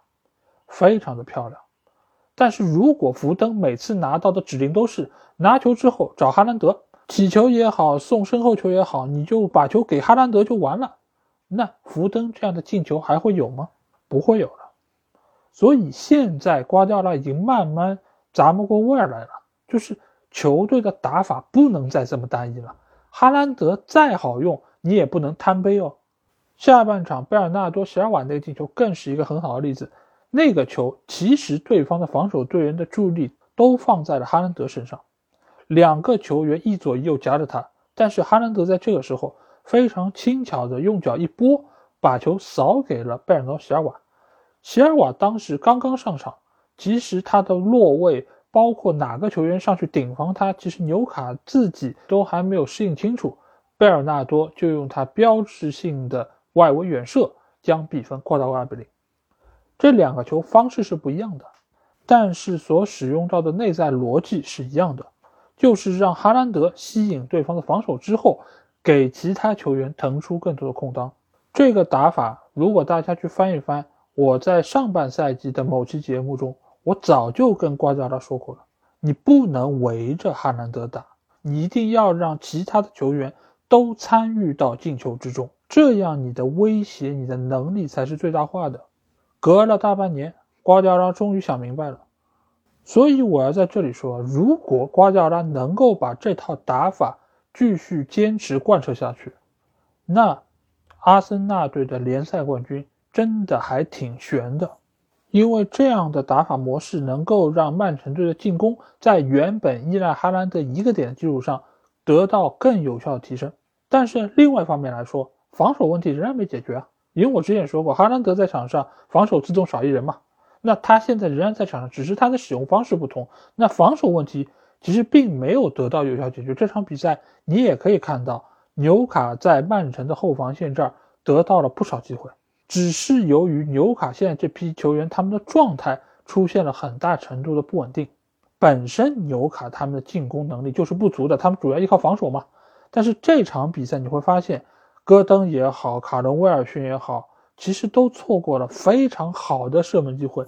非常的漂亮。但是如果福登每次拿到的指令都是拿球之后找哈兰德。起球也好，送身后球也好，你就把球给哈兰德就完了。那福登这样的进球还会有吗？不会有了。所以现在瓜迪奥拉已经慢慢砸不过味儿来了，就是球队的打法不能再这么单一了。哈兰德再好用，你也不能贪杯哦。下半场贝尔纳多·席尔瓦那个进球更是一个很好的例子。那个球其实对方的防守队员的注意力都放在了哈兰德身上。两个球员一左一右夹着他，但是哈兰德在这个时候非常轻巧的用脚一拨，把球扫给了贝尔纳多·席尔瓦。席尔瓦当时刚刚上场，其实他的落位，包括哪个球员上去顶防他，其实纽卡自己都还没有适应清楚。贝尔纳多就用他标志性的外围远射将比分扩到二比零。这两个球方式是不一样的，但是所使用到的内在逻辑是一样的。就是让哈兰德吸引对方的防守之后，给其他球员腾出更多的空当。这个打法，如果大家去翻一翻，我在上半赛季的某期节目中，我早就跟瓜迪奥拉说过了：你不能围着哈兰德打，你一定要让其他的球员都参与到进球之中，这样你的威胁、你的能力才是最大化的。隔了大半年，瓜迪奥拉终于想明白了。所以我要在这里说，如果瓜迪奥拉能够把这套打法继续坚持贯彻下去，那阿森纳队的联赛冠军真的还挺悬的。因为这样的打法模式能够让曼城队的进攻在原本依赖哈兰德一个点的基础上得到更有效的提升。但是另外一方面来说，防守问题仍然没解决啊。因为我之前说过，哈兰德在场上防守自动少一人嘛。那他现在仍然在场上，只是他的使用方式不同。那防守问题其实并没有得到有效解决。这场比赛你也可以看到，纽卡在曼城的后防线这儿得到了不少机会，只是由于纽卡现在这批球员他们的状态出现了很大程度的不稳定。本身纽卡他们的进攻能力就是不足的，他们主要依靠防守嘛。但是这场比赛你会发现，戈登也好，卡伦威尔逊也好。其实都错过了非常好的射门机会，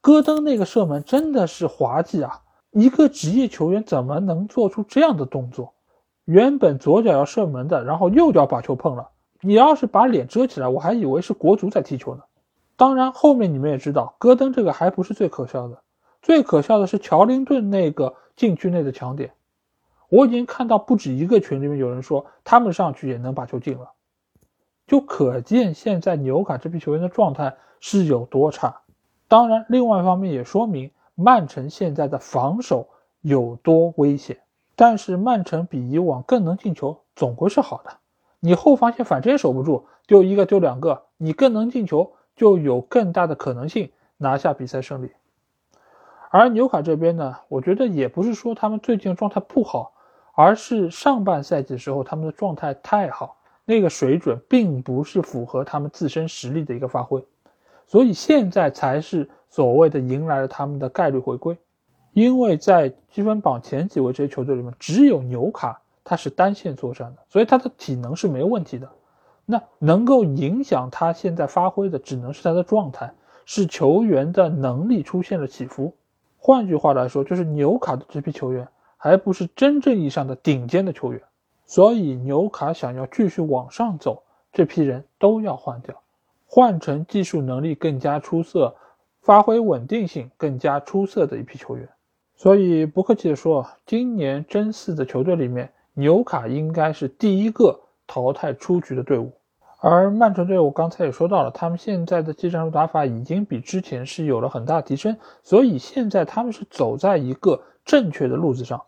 戈登那个射门真的是滑稽啊！一个职业球员怎么能做出这样的动作？原本左脚要射门的，然后右脚把球碰了。你要是把脸遮起来，我还以为是国足在踢球呢。当然，后面你们也知道，戈登这个还不是最可笑的，最可笑的是乔林顿那个禁区内的抢点。我已经看到不止一个群里面有人说，他们上去也能把球进了。就可见现在纽卡这批球员的状态是有多差。当然，另外一方面也说明曼城现在的防守有多危险。但是曼城比以往更能进球，总归是好的。你后防线反正也守不住，丢一个丢两个，你更能进球，就有更大的可能性拿下比赛胜利。而纽卡这边呢，我觉得也不是说他们最近状态不好，而是上半赛季的时候他们的状态太好，那个水准并不是符合他们自身实力的一个发挥，所以现在才是所谓的迎来了他们的概率回归。因为在积分榜前几位这些球队里面，只有纽卡他是单线作战的，所以他的体能是没问题的。那能够影响他现在发挥的，只能是他的状态，是球员的能力出现了起伏。换句话来说，就是纽卡的这批球员还不是真正意义上的顶尖的球员，所以纽卡想要继续往上走，这批人都要换掉，换成技术能力更加出色、发挥稳定性更加出色的一批球员。所以不客气的说，今年真四的球队里面，纽卡应该是第一个淘汰出局的队伍。而曼城队，我刚才也说到了，他们现在的技战术打法已经比之前是有了很大提升，所以现在他们是走在一个正确的路子上。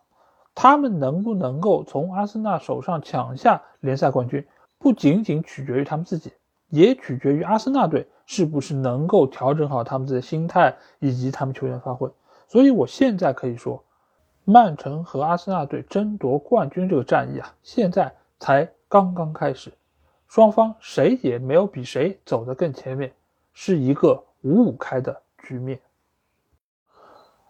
他们能不能够从阿森纳手上抢下联赛冠军，不仅仅取决于他们自己，也取决于阿森纳队是不是能够调整好他们的心态以及他们球员发挥。所以我现在可以说，曼城和阿森纳队争夺冠军这个战役啊，现在才刚刚开始。双方谁也没有比谁走得更前面，是一个五五开的局面。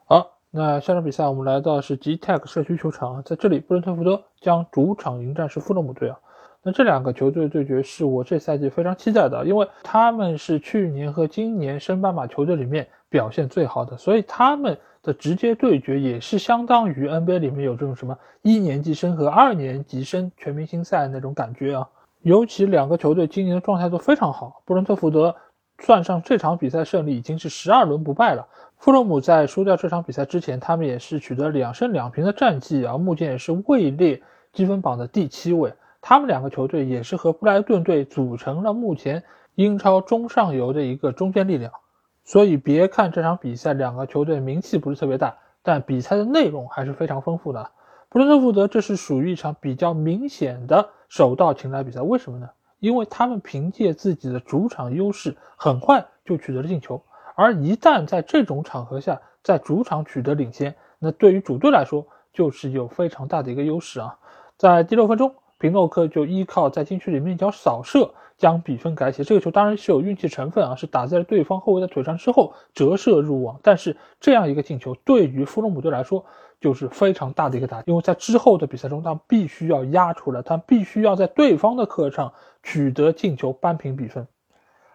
好，那下场比赛我们来到是 G Tech 社区球场，在这里布伦特福德将主场迎战是富勒姆队啊。那这两个球队对决是我这赛季非常期待的，因为他们是去年和今年升班马球队里面表现最好的，所以他们的直接对决也是相当于 NBA 里面有这种什么一年级生和二年级生全明星赛那种感觉啊。尤其两个球队今年的状态都非常好，布伦特福德算上这场比赛胜利已经是十二轮不败了。富勒姆在输掉这场比赛之前，他们也是取得两胜两平的战绩啊，目前也是位列积分榜的第七位。他们两个球队也是和布莱顿队组成了目前英超中上游的一个中坚力量。所以别看这场比赛两个球队名气不是特别大，但比赛的内容还是非常丰富的。布伦特福德这是属于一场比较明显的。手到擒来比赛，为什么呢？因为他们凭借自己的主场优势，很快就取得了进球。而一旦在这种场合下，在主场取得领先，那对于主队来说就是有非常大的一个优势啊！在第六分钟，平诺克就依靠在禁区里面一脚扫射将比分改写。这个球当然是有运气成分啊，是打在了对方后卫的腿上之后折射入网。但是这样一个进球对于弗洛姆队来说，就是非常大的一个打击，因为在之后的比赛中，他必须要压出来，他必须要在对方的客场取得进球扳平比分。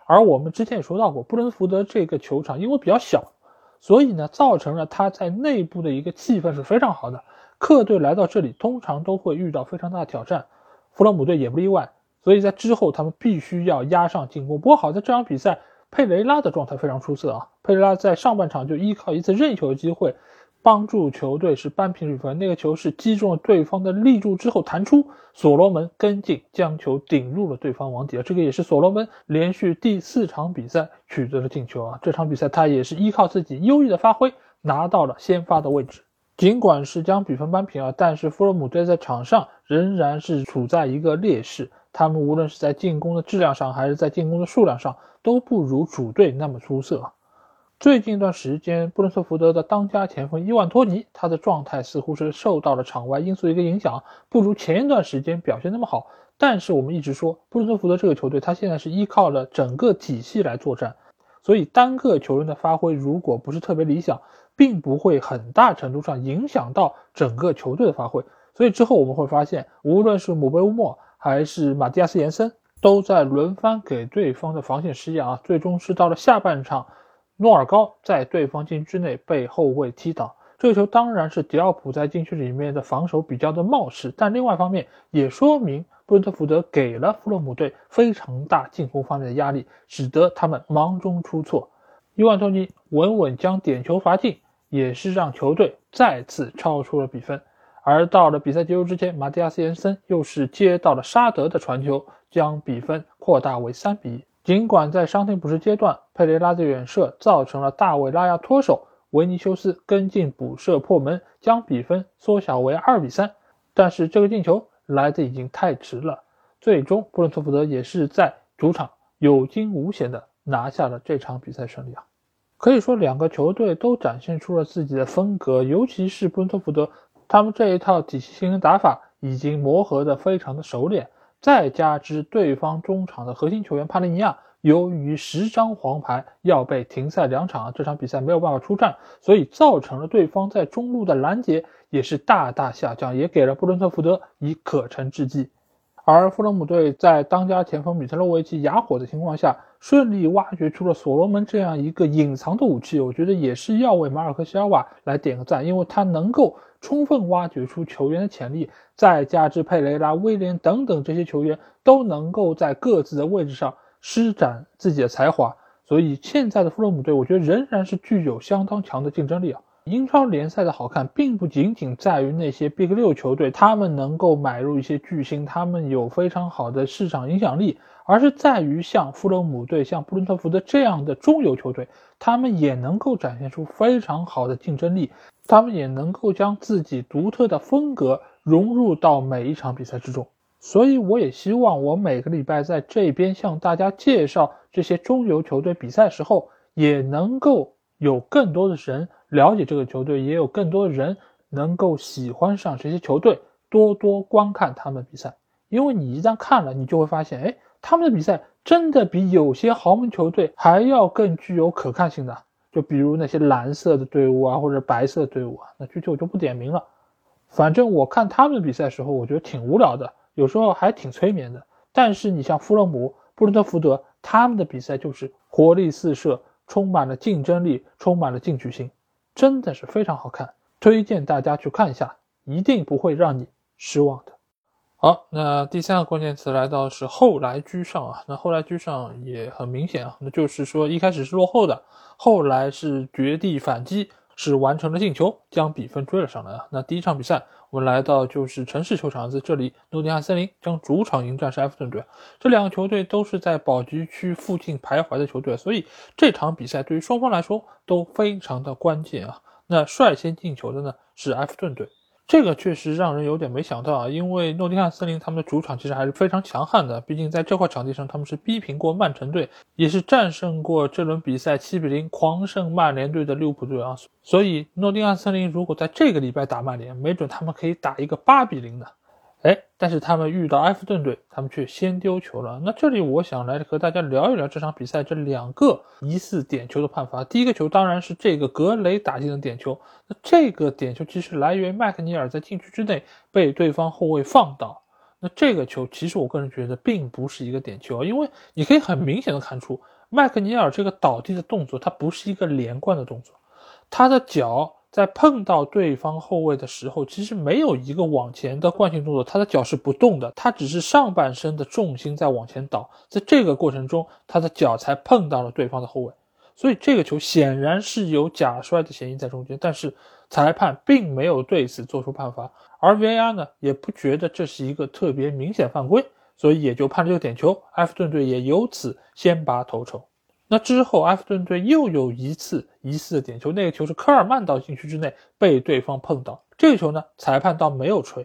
而我们之前也说到过，布伦福德这个球场因为比较小，所以呢，造成了他在内部的一个气氛是非常好的。客队来到这里，通常都会遇到非常大的挑战，弗洛姆队也不例外。所以在之后，他们必须要压上进攻。不过好在这场比赛，佩雷拉的状态非常出色啊！佩雷拉在上半场就依靠一次任意球的机会。帮助球队是扳平比分，那个球是击中了对方的立柱之后弹出，所罗门跟进将球顶入了对方网底！这个也是所罗门连续第四场比赛取得了进球啊！这场比赛他也是依靠自己优异的发挥拿到了先发的位置。尽管是将比分扳平啊，但是弗洛姆队在场上仍然是处在一个劣势，他们无论是在进攻的质量上还是在进攻的数量上都不如主队那么出色。最近一段时间，布伦特福德的当家前锋伊万托尼，他的状态似乎是受到了场外因素的一个影响，不如前一段时间表现那么好。但是我们一直说，布伦特福德这个球队，他现在是依靠了整个体系来作战，所以单个球员的发挥如果不是特别理想，并不会很大程度上影响到整个球队的发挥。所以之后我们会发现，无论是姆贝乌莫还是马蒂亚斯延森，都在轮番给对方的防线施压啊，最终是到了下半场。诺尔高在对方禁区内被后卫踢倒，这个球当然是迪奥普在禁区里面的防守比较的冒失，但另外一方面也说明布伦特福德给了弗洛姆队非常大进攻方面的压力，使得他们忙中出错。伊万托尼稳稳将点球罚进，也是让球队再次超出了比分。而到了比赛结束之前，马蒂亚斯·延森又是接到了沙德的传球，将比分扩大为三比一。尽管在伤停补时阶段，佩雷拉的远射造成了大卫拉亚脱手，维尼修斯跟进补射破门，将比分缩小为二比三。但是这个进球来的已经太迟了。最终布伦特福德也是在主场有惊无险的拿下了这场比赛胜利啊。可以说，两个球队都展现出了自己的风格，尤其是布伦特福德，他们这一套体系性打法已经磨合的非常的熟练，再加之对方中场的核心球员帕利尼亚由于十张黄牌要被停赛两场，这场比赛没有办法出战，所以造成了对方在中路的拦截也是大大下降，也给了布伦特福德以可乘之机。而富勒姆队在当家前锋米特洛维奇哑火的情况下，顺利挖掘出了所罗门这样一个隐藏的武器，我觉得也是要为马尔科西尔瓦来点个赞，因为他能够充分挖掘出球员的潜力，再加之佩雷拉、威廉等等这些球员都能够在各自的位置上施展自己的才华，所以现在的富勒姆队，我觉得仍然是具有相当强的竞争力啊。英超联赛的好看，并不仅仅在于那些 Big 六球队，他们能够买入一些巨星，他们有非常好的市场影响力，而是在于像富勒姆队、像布伦特福德这样的中游球队，他们也能够展现出非常好的竞争力，他们也能够将自己独特的风格融入到每一场比赛之中。所以，我也希望我每个礼拜在这边向大家介绍这些中游球队比赛时候，也能够有更多的人。了解这个球队，也有更多的人能够喜欢上这些球队，多多观看他们比赛。因为你一旦看了，你就会发现，哎，他们的比赛真的比有些豪门球队还要更具有可看性的。就比如那些蓝色的队伍啊，或者白色队伍啊，那具体我就不点名了。反正我看他们的比赛时候，我觉得挺无聊的，有时候还挺催眠的。但是你像富勒姆、布伦特福德，他们的比赛就是活力四射，充满了竞争力，充满了进取心。真的是非常好看，推荐大家去看一下，一定不会让你失望的。好，那第三个关键词来到是后来居上啊，那后来居上也很明显啊，那就是说一开始是落后的，后来是绝地反击，是完成了进球，将比分追了上来啊。那第一场比赛。我们来到就是城市球场，在这里，诺丁汉森林将主场迎战是埃弗顿队。这两个球队都是在保级区附近徘徊的球队，所以这场比赛对于双方来说都非常的关键啊。那率先进球的呢是埃弗顿队。这个确实让人有点没想到啊，因为诺丁汉森林他们的主场其实还是非常强悍的，毕竟在这块场地上他们是逼平过曼城队，也是战胜过这轮比赛七比零狂胜曼联队的利物浦队啊，所以诺丁汉森林如果在这个礼拜打曼联，没准他们可以打一个八比零的。哎，但是他们遇到埃弗顿队，他们却先丢球了。那这里我想来和大家聊一聊这场比赛这两个疑似点球的判罚。第一个球当然是这个格雷打进的点球。那这个点球其实来源于麦克尼尔在禁区之内被对方后卫放倒。那这个球其实我个人觉得并不是一个点球，因为你可以很明显的看出麦克尼尔这个倒地的动作，它不是一个连贯的动作，他的脚。在碰到对方后卫的时候，其实没有一个往前的惯性动作，他的脚是不动的，他只是上半身的重心在往前倒，在这个过程中，他的脚才碰到了对方的后卫，所以这个球显然是有假摔的嫌疑在中间，但是裁判并没有对此做出判罚，而 VAR 呢也不觉得这是一个特别明显犯规，所以也就判了这个点球，埃弗顿队也由此先拔头筹。那之后，埃弗顿队又有一次疑似的点球，那个球是科尔曼到禁区之内被对方碰到，这个球呢，裁判倒没有吹。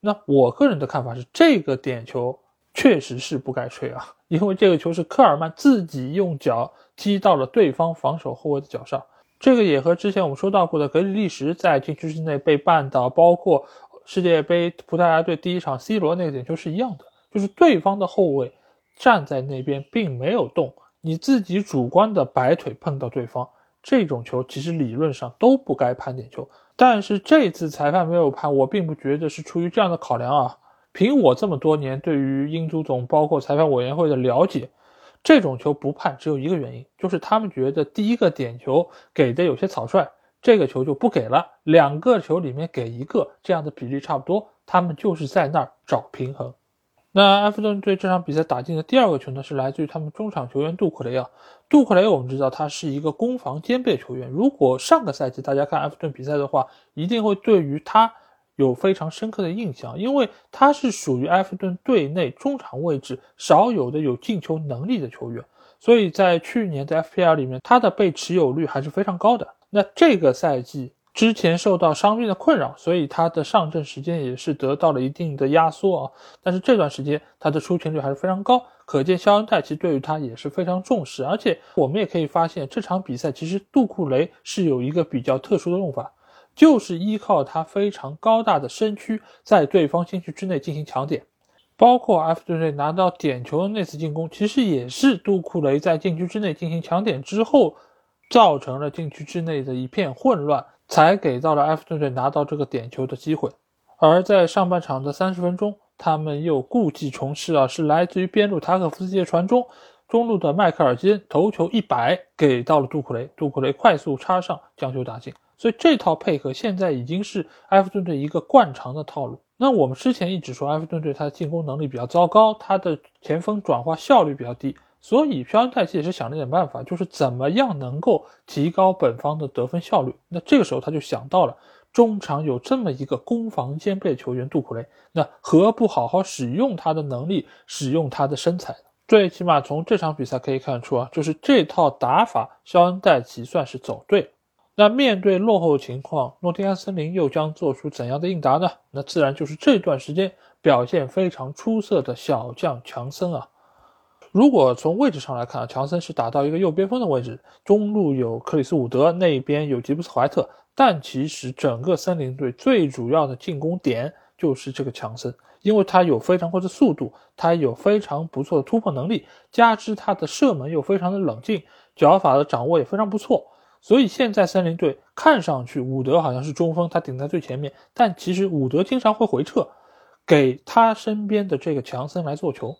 那我个人的看法是，这个点球确实是不该吹啊，因为这个球是科尔曼自己用脚踢到了对方防守后卫的脚上，这个也和之前我们说到过的格里利什在禁区之内被绊倒，包括世界杯葡萄牙队第一场 C 罗那个点球是一样的，就是对方的后卫站在那边并没有动。你自己主观的摆腿碰到对方，这种球其实理论上都不该判点球，但是这次裁判没有判，我并不觉得是出于这样的考量啊。凭我这么多年对于英足总包括裁判委员会的了解，这种球不判只有一个原因，就是他们觉得第一个点球给的有些草率，这个球就不给了，两个球里面给一个，这样的比例差不多，他们就是在那儿找平衡。那埃弗顿队这场比赛打进的第二个球呢，是来自于他们中场球员杜克雷啊。杜克雷我们知道他是一个攻防兼备球员。如果上个赛季大家看埃弗顿比赛的话，一定会对于他有非常深刻的印象，因为他是属于埃弗顿队内中场位置少有的有进球能力的球员。所以在去年的 FPL 里面，他的被持有率还是非常高的。那这个赛季之前受到伤病的困扰，所以他的上阵时间也是得到了一定的压缩啊。但是这段时间他的出勤率还是非常高，可见肖恩戴奇对于他也是非常重视。而且我们也可以发现，这场比赛其实杜库雷是有一个比较特殊的用法，就是依靠他非常高大的身躯在对方禁区之内进行抢点。包括埃弗顿队拿到点球的那次进攻，其实也是杜库雷在禁区之内进行抢点之后，造成了禁区之内的一片混乱。才给到了埃弗顿队拿到这个点球的机会，而在上半场的三十分钟，他们又故技重施啊，是来自于边路塔可夫斯基的传中，中路的迈克尔金头球一摆给到了杜库雷，杜库雷快速插上将球打进，所以这套配合现在已经是埃弗顿队一个惯常的套路。那我们之前一直说埃弗顿队他的进攻能力比较糟糕，他的前锋转化效率比较低。所以，朴恩泰奇也是想了点办法，就是怎么样能够提高本方的得分效率。那这个时候他就想到了中场有这么一个攻防兼备球员杜库雷，那何不好好使用他的能力，使用他的身材？最起码从这场比赛可以看出啊，就是这套打法，肖恩戴奇算是走对。那面对落后情况，诺丁汉森林又将做出怎样的应答呢？那自然就是这段时间表现非常出色的小将强森啊。如果从位置上来看，强森是打到一个右边锋的位置，中路有克里斯伍德，那边有吉布斯怀特，但其实整个森林队最主要的进攻点就是这个强森，因为他有非常快的速度，他有非常不错的突破能力，加之他的射门又非常的冷静，脚法的掌握也非常不错，所以现在森林队看上去伍德好像是中锋，他顶在最前面，但其实伍德经常会回撤，给他身边的这个强森来做球。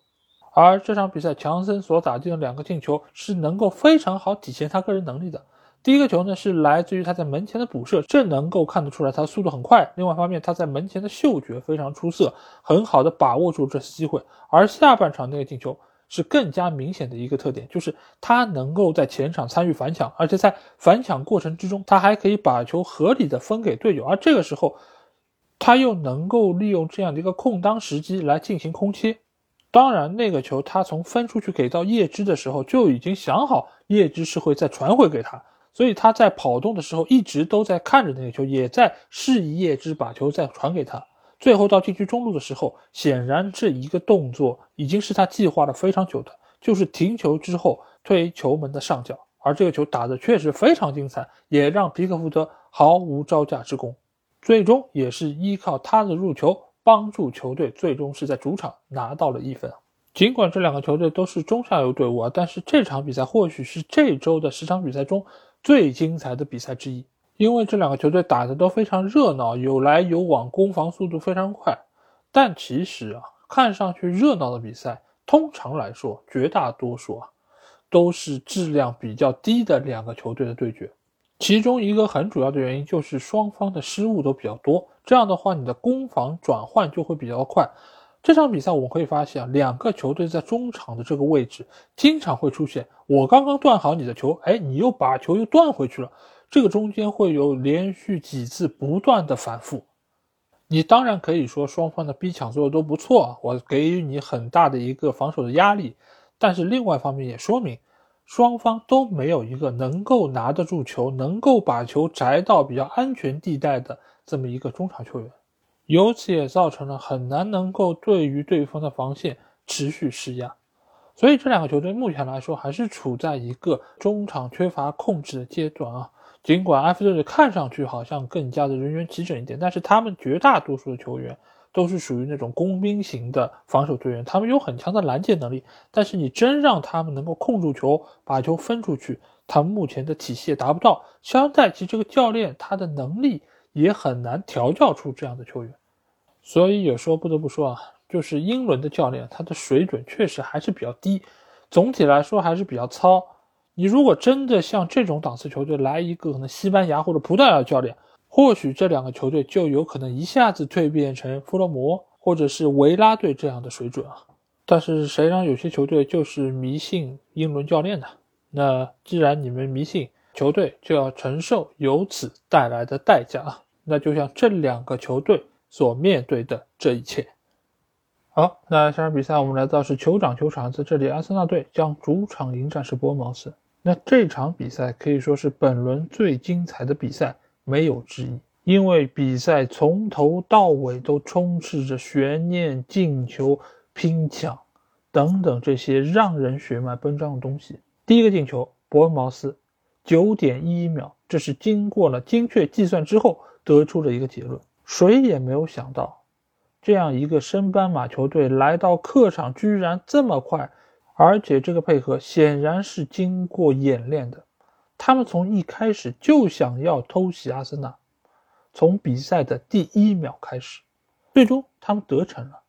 而这场比赛，强森所打进的两个进球是能够非常好体现他个人能力的。第一个球呢是来自于他在门前的补射，这能够看得出来他速度很快。另外一方面，他在门前的嗅觉非常出色，很好的把握住这次机会。而下半场那个进球是更加明显的一个特点，就是他能够在前场参与反抢，而且在反抢过程之中，他还可以把球合理的分给队友。而这个时候，他又能够利用这样的一个空当时机来进行空切。当然，那个球他从分出去给到叶芝的时候就已经想好，叶芝是会再传回给他，所以他在跑动的时候一直都在看着那个球，也在示意叶芝把球再传给他。最后到禁区中路的时候，显然这一个动作已经是他计划了非常久的，就是停球之后推球门的上角，而这个球打的确实非常精彩，也让皮克福德毫无招架之功，最终也是依靠他的入球。帮助球队最终是在主场拿到了一分。尽管这两个球队都是中下游队伍啊，但是这场比赛或许是这周的十场比赛中最精彩的比赛之一，因为这两个球队打的都非常热闹，有来有往，攻防速度非常快。但其实啊，看上去热闹的比赛，通常来说，绝大多数啊，都是质量比较低的两个球队的对决。其中一个很主要的原因就是双方的失误都比较多，这样的话你的攻防转换就会比较快。这场比赛我们可以发现，两个球队在中场的这个位置经常会出现，我刚刚断好你的球，哎，你又把球又断回去了，这个中间会有连续几次不断的反复。你当然可以说双方的逼抢做的都不错，我给予你很大的一个防守的压力，但是另外一方面也说明。双方都没有一个能够拿得住球、能够把球摘到比较安全地带的这么一个中场球员，由此也造成了很难能够对于对方的防线持续施压。所以这两个球队目前来说还是处在一个中场缺乏控制的阶段啊。尽管埃弗顿看上去好像更加的人员齐整一点，但是他们绝大多数的球员。都是属于那种工兵型的防守队员，他们有很强的拦截能力，但是你真让他们能够控住球，把球分出去，他们目前的体系也达不到。肖恩戴奇这个教练，他的能力也很难调教出这样的球员，所以有时候不得不说啊，就是英伦的教练，他的水准确实还是比较低，总体来说还是比较糙。你如果真的像这种档次球队来一个可能西班牙或者葡萄牙教练。或许这两个球队就有可能一下子蜕变成弗洛摩或者是维拉队这样的水准啊！但是谁让有些球队就是迷信英伦教练呢？那既然你们迷信，球队就要承受由此带来的代价啊！那就像这两个球队所面对的这一切。好，那下场比赛我们来到是酋长球场，在这里，阿森纳队将主场迎战是波茅斯。那这场比赛可以说是本轮最精彩的比赛。没有之一。因为比赛从头到尾都充斥着悬念、进球、拼抢等等这些让人血脉奔张的东西。第一个进球，伯恩茅斯，九点一秒，这是经过了精确计算之后得出的一个结论。谁也没有想到，这样一个升班马球队来到客场居然这么快，而且这个配合显然是经过演练的。他们从一开始就想要偷袭阿森纳。从比赛的第一秒开始，最终他们得逞了。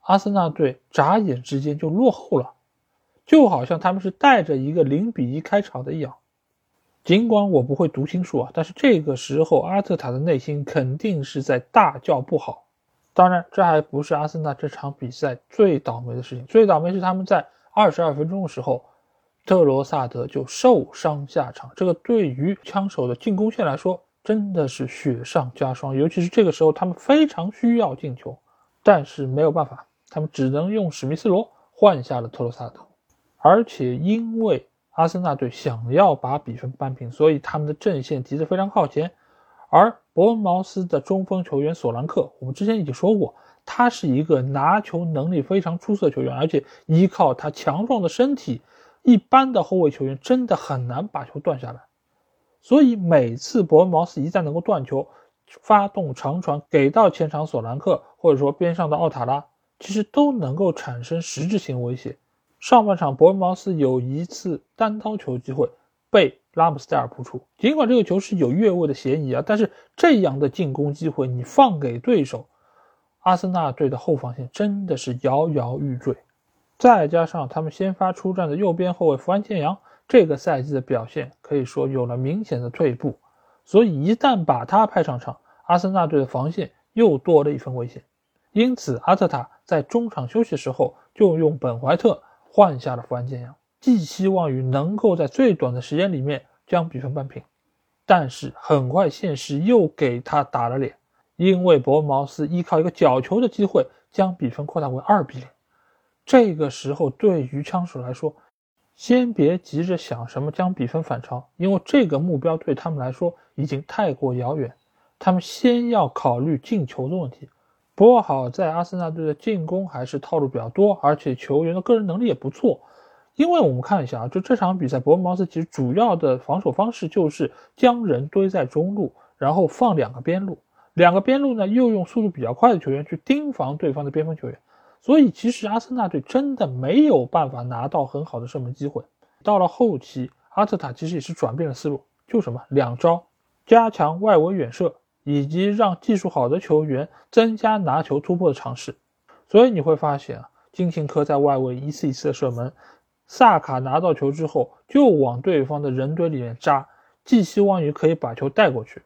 阿森纳队眨眼之间就落后了，就好像他们是带着一个零比一开场的一样。尽管我不会读心术啊，但是这个时候阿特塔的内心肯定是在大叫不好。当然，这还不是阿森纳这场比赛最倒霉的事情，最倒霉是他们在二十二分钟的时候，特罗萨德就受伤下场。这个对于枪手的进攻线来说。真的是雪上加霜，尤其是这个时候，他们非常需要进球，但是没有办法，他们只能用史密斯罗换下了特罗萨德，而且因为阿森纳队想要把比分扳平，所以他们的阵线提得非常靠前。而伯恩茅斯的中锋球员索兰克，我们之前已经说过，他是一个拿球能力非常出色球员，而且依靠他强壮的身体，一般的后卫球员真的很难把球断下来。所以每次伯恩茅斯一旦能够断球，发动长传给到前场索兰克，或者说边上的奥塔拉，其实都能够产生实质性威胁。上半场伯恩茅斯有一次单刀球机会被拉姆斯戴尔扑出，尽管这个球是有越位的嫌疑啊，但是这样的进攻机会你放给对手，阿森纳队的后防线真的是摇摇欲坠。再加上他们先发出战的右边后卫福安建阳。这个赛季的表现可以说有了明显的退步，所以一旦把他派上场，阿森纳队的防线又多了一分危险。因此，阿特塔在中场休息时候就用本怀特换下了福安建阳，寄希望于能够在最短的时间里面将比分扳平。但是很快现实又给他打了脸，因为博茅斯依靠一个角球的机会将比分扩大为二比零。这个时候对于枪手来说，先别急着想什么将比分反超，因为这个目标对他们来说已经太过遥远。他们先要考虑进球的问题。不过好在阿森纳队的进攻还是套路比较多，而且球员的个人能力也不错。因为我们看一下啊，就这场比赛，伯恩茅斯其实主要的防守方式就是将人堆在中路，然后放两个边路，两个边路呢又用速度比较快的球员去盯防对方的边锋球员。所以，其实阿森纳队真的没有办法拿到很好的射门机会。到了后期，阿特塔其实也是转变了思路，就什么两招：加强外围远射，以及让技术好的球员增加拿球突破的尝试。所以你会发现啊，金琴科在外围一次一次的射门，萨卡拿到球之后就往对方的人堆里面扎，寄希望于可以把球带过去。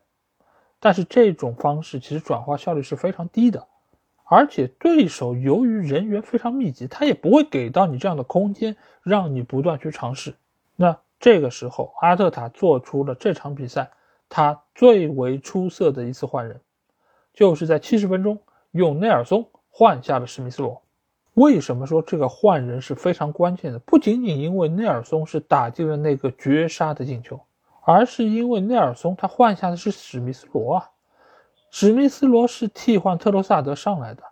但是这种方式其实转化效率是非常低的。而且对手由于人员非常密集，他也不会给到你这样的空间，让你不断去尝试。那这个时候，阿特塔做出了这场比赛他最为出色的一次换人，就是在七十分钟用内尔松换下了史密斯罗。为什么说这个换人是非常关键的？不仅仅因为内尔松是打进了那个绝杀的进球，而是因为内尔松他换下的是史密斯罗啊。史密斯罗是替换特罗萨德上来的，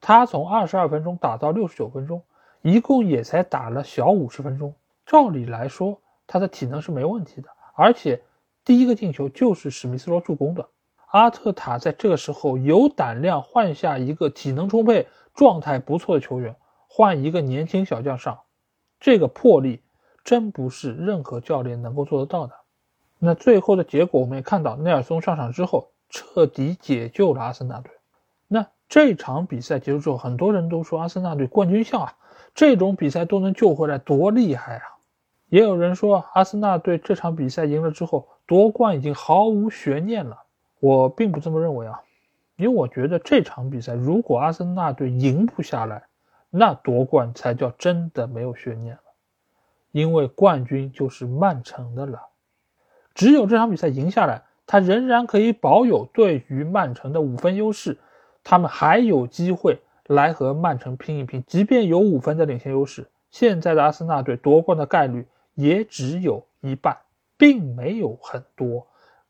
他从二十二分钟打到六十九分钟，一共也才打了小五十分钟。照理来说，他的体能是没问题的，而且第一个进球就是史密斯罗助攻的。阿特塔在这个时候有胆量换下一个体能充沛、状态不错的球员，换一个年轻小将上，这个魄力真不是任何教练能够做得到的。那最后的结果我们也看到，内尔松上场之后。彻底解救了阿森纳队。那这场比赛结束之后，很多人都说阿森纳队冠军相啊，这种比赛都能救回来，多厉害啊！也有人说阿森纳队这场比赛赢了之后，夺冠已经毫无悬念了。我并不这么认为啊，因为我觉得这场比赛如果阿森纳队赢不下来，那夺冠才叫真的没有悬念了，因为冠军就是曼城的了。只有这场比赛赢下来。他仍然可以保有对于曼城的五分优势，他们还有机会来和曼城拼一拼。即便有五分的领先优势，现在的阿森纳队夺冠的概率也只有一半，并没有很多。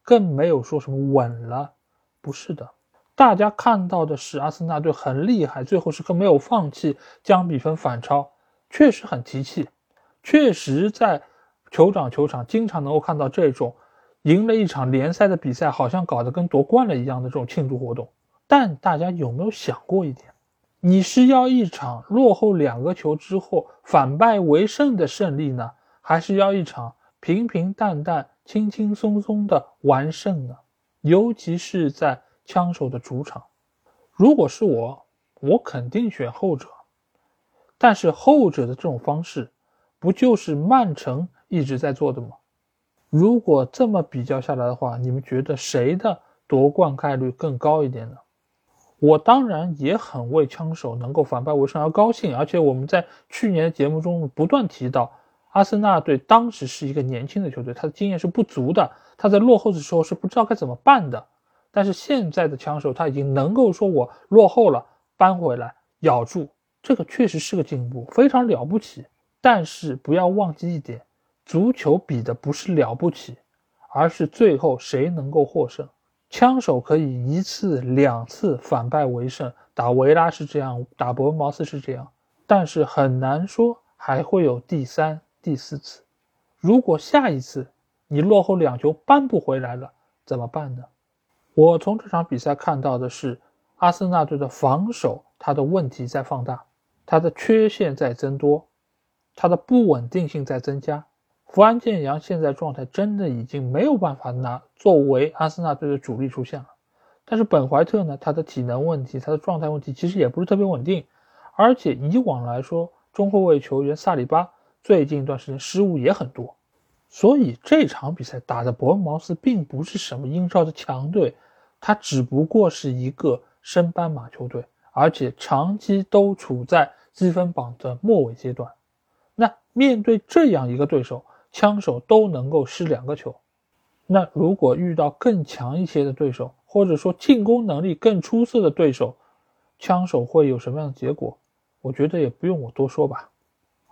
更没有说什么稳了，不是的，大家看到的是阿森纳队很厉害，最后时刻没有放弃，将比分反超，确实很提气，确实在酋长球场经常能够看到这种赢了一场联赛的比赛，好像搞得跟夺冠了一样的这种庆祝活动。但大家有没有想过一点？你是要一场落后两个球之后反败为胜的胜利呢，还是要一场平平淡淡、轻轻松松的完胜呢？尤其是在枪手的主场，如果是我，我肯定选后者。但是后者的这种方式，不就是曼城一直在做的吗？如果这么比较下来的话，你们觉得谁的夺冠概率更高一点呢？我当然也很为枪手能够反败为胜而高兴，而且我们在去年的节目中不断提到，阿森纳队当时是一个年轻的球队，他的经验是不足的，他在落后的时候是不知道该怎么办的。但是现在的枪手他已经能够说我落后了，扳回来咬住，这个确实是个进步，非常了不起。但是不要忘记一点，足球比的不是了不起，而是最后谁能够获胜。枪手可以一次两次反败为胜，打维拉是这样，打伯恩茅斯是这样，但是很难说还会有第三、第四次。如果下一次你落后两球扳不回来了，怎么办呢？我从这场比赛看到的是，阿森纳队的防守，它的问题在放大，它的缺陷在增多，它的不稳定性在增加。福安建阳现在状态真的已经没有办法拿作为阿森纳队的主力出现了，但是本怀特呢，他的体能问题，他的状态问题其实也不是特别稳定，而且以往来说，中后卫球员萨里巴最近一段时间失误也很多，所以这场比赛打的伯恩茅斯并不是什么英超的强队，他只不过是一个升班马球队，而且长期都处在积分榜的末尾阶段，那面对这样一个对手。枪手都能够失两个球，那如果遇到更强一些的对手，或者说进攻能力更出色的对手，枪手会有什么样的结果？我觉得也不用我多说吧。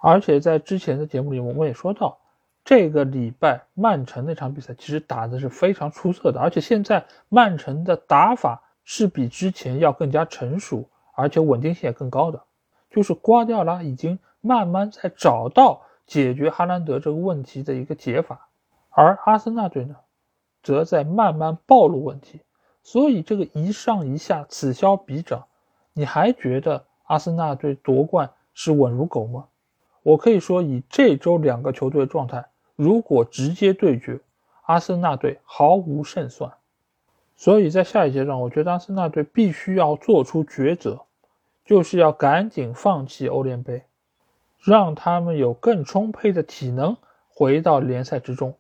而且在之前的节目里，我们也说到，这个礼拜曼城那场比赛其实打的是非常出色的，而且现在曼城的打法是比之前要更加成熟，而且稳定性也更高的，就是瓜迪奥拉已经慢慢在找到。解决哈兰德这个问题的一个解法，而阿森纳队呢，则在慢慢暴露问题。所以这个一上一下，此消彼长，你还觉得阿森纳队夺冠是稳如狗吗？我可以说，以这周两个球队的状态，如果直接对决，阿森纳队毫无胜算。所以在下一阶段，我觉得阿森纳队必须要做出抉择，就是要赶紧放弃欧联杯。让他们有更充沛的体能回到联赛之中，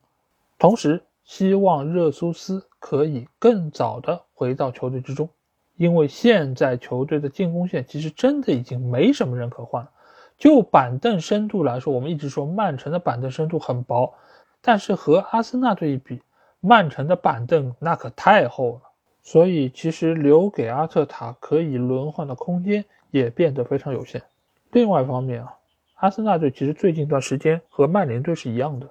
同时希望热苏斯可以更早的回到球队之中，因为现在球队的进攻线其实真的已经没什么人可换了。就板凳深度来说，我们一直说曼城的板凳深度很薄，但是和阿森纳队一比，曼城的板凳那可太厚了。所以其实留给阿特塔可以轮换的空间也变得非常有限。另外一方面啊。阿森纳队其实最近一段时间和曼联队是一样的，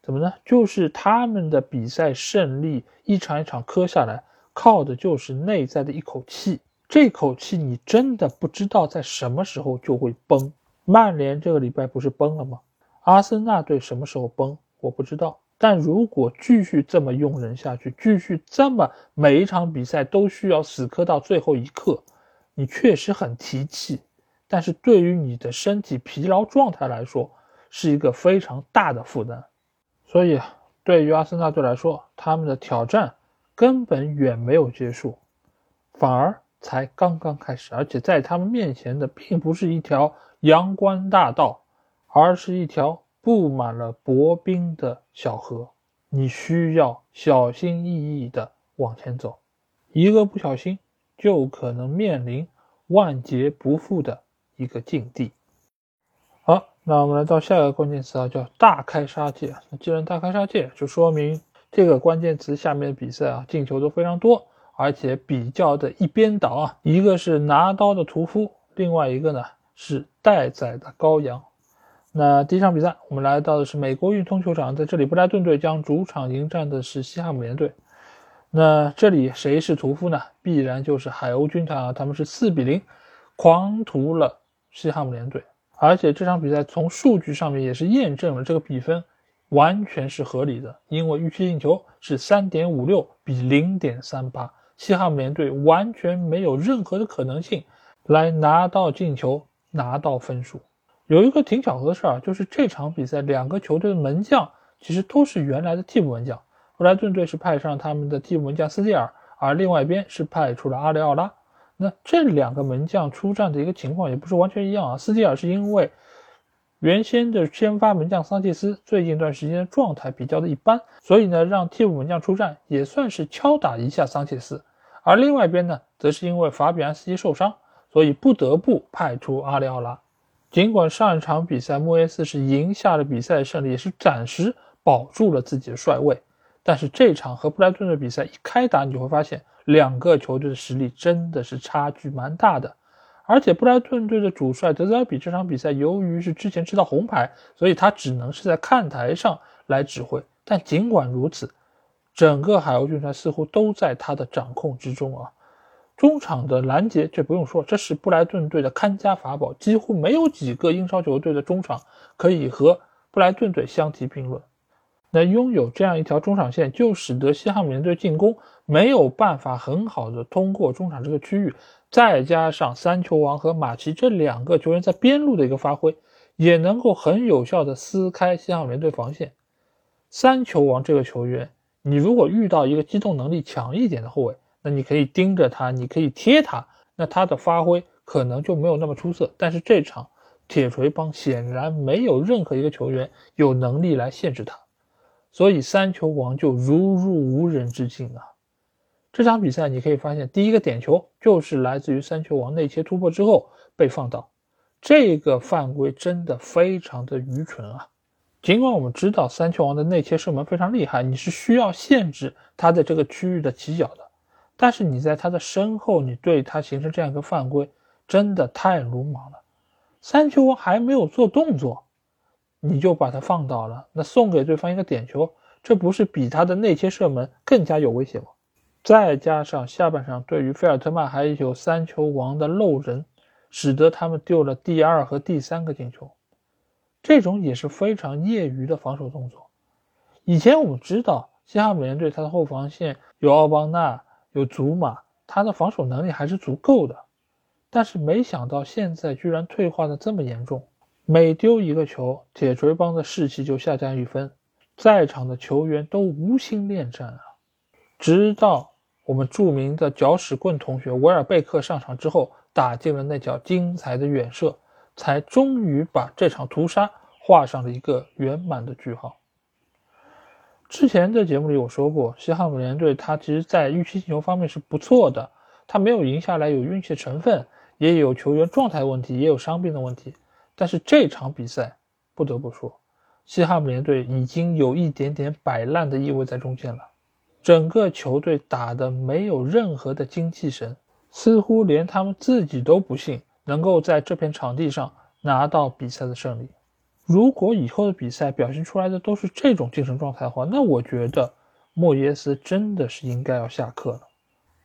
怎么呢？就是他们的比赛胜利一场一场磕下来，靠的就是内在的一口气。这口气你真的不知道在什么时候就会崩。曼联这个礼拜不是崩了吗？阿森纳队什么时候崩？我不知道。但如果继续这么用人下去，继续这么每一场比赛都需要死磕到最后一刻，你确实很提气。但是对于你的身体疲劳状态来说，是一个非常大的负担。所以，对于阿森纳队来说，他们的挑战根本远没有结束，反而才刚刚开始。而且，在他们面前的并不是一条阳关大道，而是一条布满了薄冰的小河。你需要小心翼翼地往前走，一个不小心就可能面临万劫不复的。一个境地。好，那我们来到下一个关键词啊，叫大开杀戒。那既然大开杀戒，就说明这个关键词下面的比赛啊，进球都非常多，而且比较的一边倒啊。一个是拿刀的屠夫，另外一个呢是待宰的羔羊。那第一场比赛，我们来到的是美国运通球场，在这里布莱顿队将主场迎战的是西汉姆联队。那这里谁是屠夫呢？必然就是海鸥军团啊！他们是四比零狂屠了西汉姆联队，而且这场比赛从数据上面也是验证了这个比分完全是合理的，因为预期进球是三点五六比零点三八，西汉姆联队完全没有任何的可能性来拿到进球、拿到分数。有一个挺巧合的事儿，就是这场比赛两个球队的门将其实都是原来的替补门将。布莱顿队是派上他们的替补门将斯蒂尔，而另外一边是派出了阿里奥拉。那这两个门将出战的一个情况也不是完全一样啊。斯蒂尔是因为原先的先发门将桑切斯最近一段时间的状态比较的一般，所以呢让替补门将出战也算是敲打一下桑切斯。而另外一边呢，则是因为法比安斯基受伤，所以不得不派出阿里奥拉。尽管上一场比赛莫耶斯是赢下了比赛胜利，也是暂时保住了自己的帅位。但是这场和布莱顿的比赛一开打，你就会发现两个球队的实力真的是差距蛮大的。而且布莱顿队的主帅德泽尔比这场比赛由于是之前吃到红牌，所以他只能是在看台上来指挥。但尽管如此，整个海鸥军团似乎都在他的掌控之中啊。中场的拦截这不用说，这是布莱顿队的看家法宝，几乎没有几个英超球队的中场可以和布莱顿队相提并论。那拥有这样一条中场线，就使得西汉姆联队进攻没有办法很好的通过中场这个区域，再加上三球王和马奇这两个球员在边路的一个发挥，也能够很有效的撕开西汉姆联队防线。三球王这个球员，你如果遇到一个机动能力强一点的后卫，那你可以盯着他，你可以贴他，那他的发挥可能就没有那么出色。但是这场铁锤帮显然没有任何一个球员有能力来限制他。所以三球王就如入无人之境啊！这场比赛你可以发现，第一个点球就是来自于三球王内切突破之后被放倒，这个犯规真的非常的愚蠢啊！尽管我们知道三球王的内切射门非常厉害，你是需要限制他在这个区域的起脚的，但是你在他的身后，你对他形成这样一个犯规，真的太鲁莽了。三球王还没有做动作。你就把他放倒了，那送给对方一个点球，这不是比他的内切射门更加有威胁吗？再加上下半场对于菲尔特曼还有三球王的漏人，使得他们丢了第二和第三个进球，这种也是非常业余的防守动作。以前我们知道西汉姆联队他的后防线有奥邦纳有祖马，他的防守能力还是足够的，但是没想到现在居然退化的这么严重。每丢一个球，铁锤帮的士气就下降一分，在场的球员都无心恋战啊。直到我们著名的搅屎棍同学维尔贝克上场之后，打进了那脚精彩的远射，才终于把这场屠杀画上了一个圆满的句号。之前的节目里我说过，西汉姆联队他其实在预期进球方面是不错的，他没有赢下来有运气成分，也有球员状态问题，也有伤病的问题。但是这场比赛，不得不说，西汉姆联队已经有一点点摆烂的意味在中间了。整个球队打的没有任何的精气神，似乎连他们自己都不信能够在这片场地上拿到比赛的胜利。如果以后的比赛表现出来的都是这种精神状态的话，那我觉得莫耶斯真的是应该要下课了。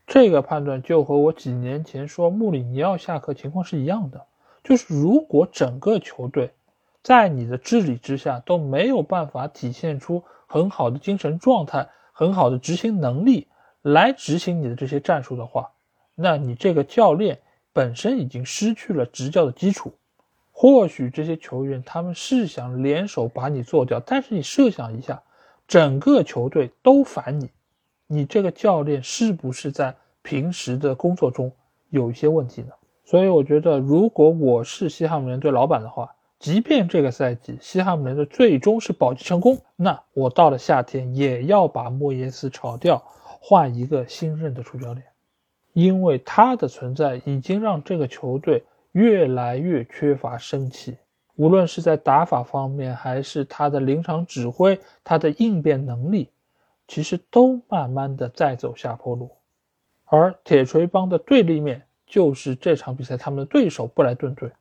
这个判断就和我几年前说穆里尼奥下课情况是一样的。就是如果整个球队在你的治理之下都没有办法体现出很好的精神状态、很好的执行能力来执行你的这些战术的话，那你这个教练本身已经失去了执教的基础。或许这些球员他们是想联手把你做掉，但是你设想一下，整个球队都烦你，你这个教练是不是在平时的工作中有一些问题呢？所以我觉得，如果我是西汉姆联队老板的话，即便这个赛季西汉姆联队最终是保级成功，那我到了夏天也要把莫耶斯炒掉，换一个新任的主教练，因为他的存在已经让这个球队越来越缺乏生气，无论是在打法方面，还是他的临场指挥、他的应变能力，其实都慢慢的在走下坡路，而铁锤帮的对立面。就是这场比赛，他们的对手布莱顿队，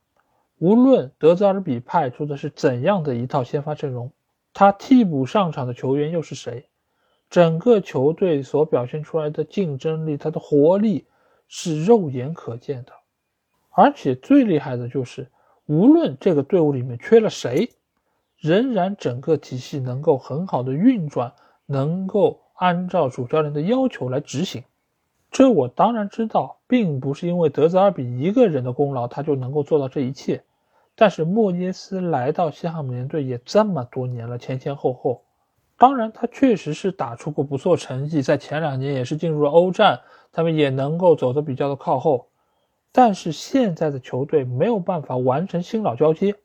无论德泽尔比派出的是怎样的一套先发阵容，他替补上场的球员又是谁，整个球队所表现出来的竞争力，它的活力是肉眼可见的。而且最厉害的就是，无论这个队伍里面缺了谁，仍然整个体系能够很好的运转，能够按照主教练的要求来执行。这我当然知道，并不是因为德泽尔比一个人的功劳，他就能够做到这一切。但是莫耶斯来到西汉姆联队也这么多年了，前前后后，当然他确实是打出过不错成绩，在前两年也是进入了欧战，他们也能够走得比较的靠后。但是现在的球队没有办法完成新老交接，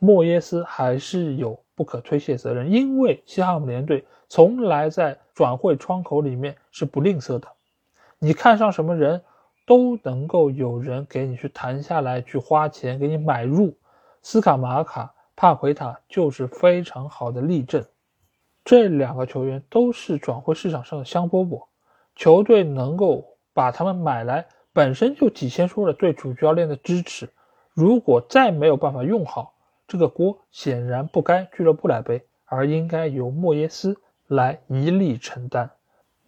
莫耶斯还是有不可推卸责任，因为西汉姆联队从来在转会窗口里面是不吝啬的，你看上什么人，都能够有人给你去谈下来，去花钱给你买入。斯卡马卡、帕奎塔就是非常好的例证。这两个球员都是转会市场上的香饽饽，球队能够把他们买来，本身就体现出了对主教练的支持。如果再没有办法用好，这个锅显然不该俱乐部来背，而应该由莫耶斯来一力承担。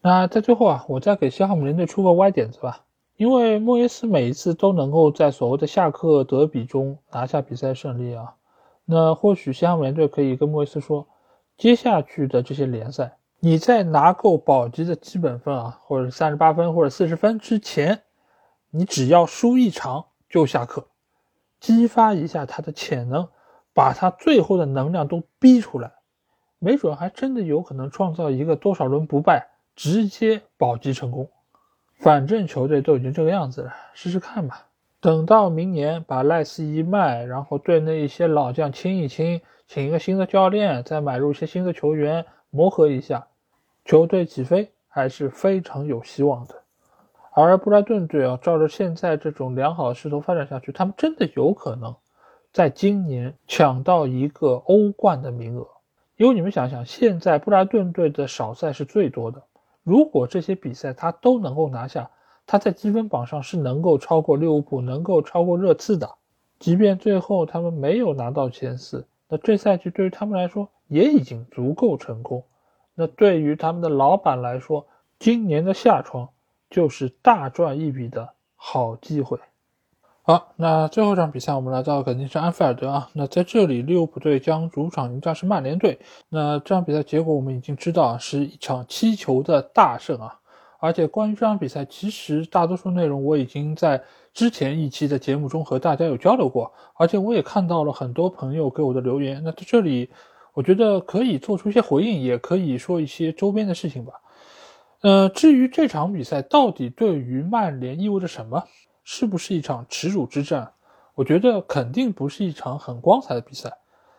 那在最后啊，我再给西汉姆联队出个歪点子吧。因为莫耶斯每一次都能够在所谓的下课德比中拿下比赛胜利啊，那或许西汉姆联队可以跟莫耶斯说，接下去的这些联赛，你在拿够保级的基本分啊，或者三十八分或者四十分之前，你只要输一场就下课，激发一下他的潜能，把他最后的能量都逼出来，没准还真的有可能创造一个多少轮不败，直接保级成功。反正球队都已经这个样子了，试试看吧。等到明年把赖斯一卖，然后队内一些老将清一清，请一个新的教练，再买入一些新的球员，磨合一下，球队起飞还是非常有希望的。而布莱顿队啊，照着现在这种良好的势头发展下去，他们真的有可能在今年抢到一个欧冠的名额。因为你们想想，现在布莱顿队的少赛是最多的。如果这些比赛他都能够拿下，他在积分榜上是能够超过利物浦，能够超过热刺的。即便最后他们没有拿到前四，那这赛季对于他们来说也已经足够成功。那对于他们的老板来说，今年的夏窗就是大赚一笔的好机会。好，那最后一场比赛我们来到肯定是安菲尔德啊。那在这里，利物浦队将主场迎战是曼联队。那这场比赛结果我们已经知道啊，是一场七球的大胜啊。而且关于这场比赛，其实大多数内容我已经在之前一期的节目中和大家有交流过，而且我也看到了很多朋友给我的留言。那在这里，我觉得可以做出一些回应，也可以说一些周边的事情吧。呃，至于这场比赛到底对于曼联意味着什么？是不是一场耻辱之战？我觉得肯定不是一场很光彩的比赛，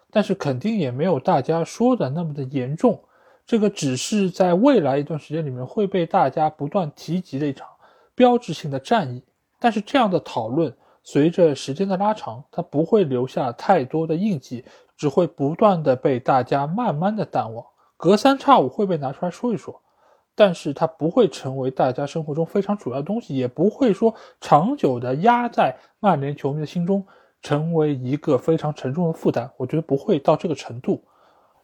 但是肯定也没有大家说的那么的严重。这个只是在未来一段时间里面会被大家不断提及的一场标志性的战役。但是这样的讨论随着时间的拉长，它不会留下太多的印记，只会不断的被大家慢慢的淡忘，隔三差五会被拿出来说一说。但是它不会成为大家生活中非常主要的东西，也不会说长久的压在曼联球迷的心中，成为一个非常沉重的负担。我觉得不会到这个程度。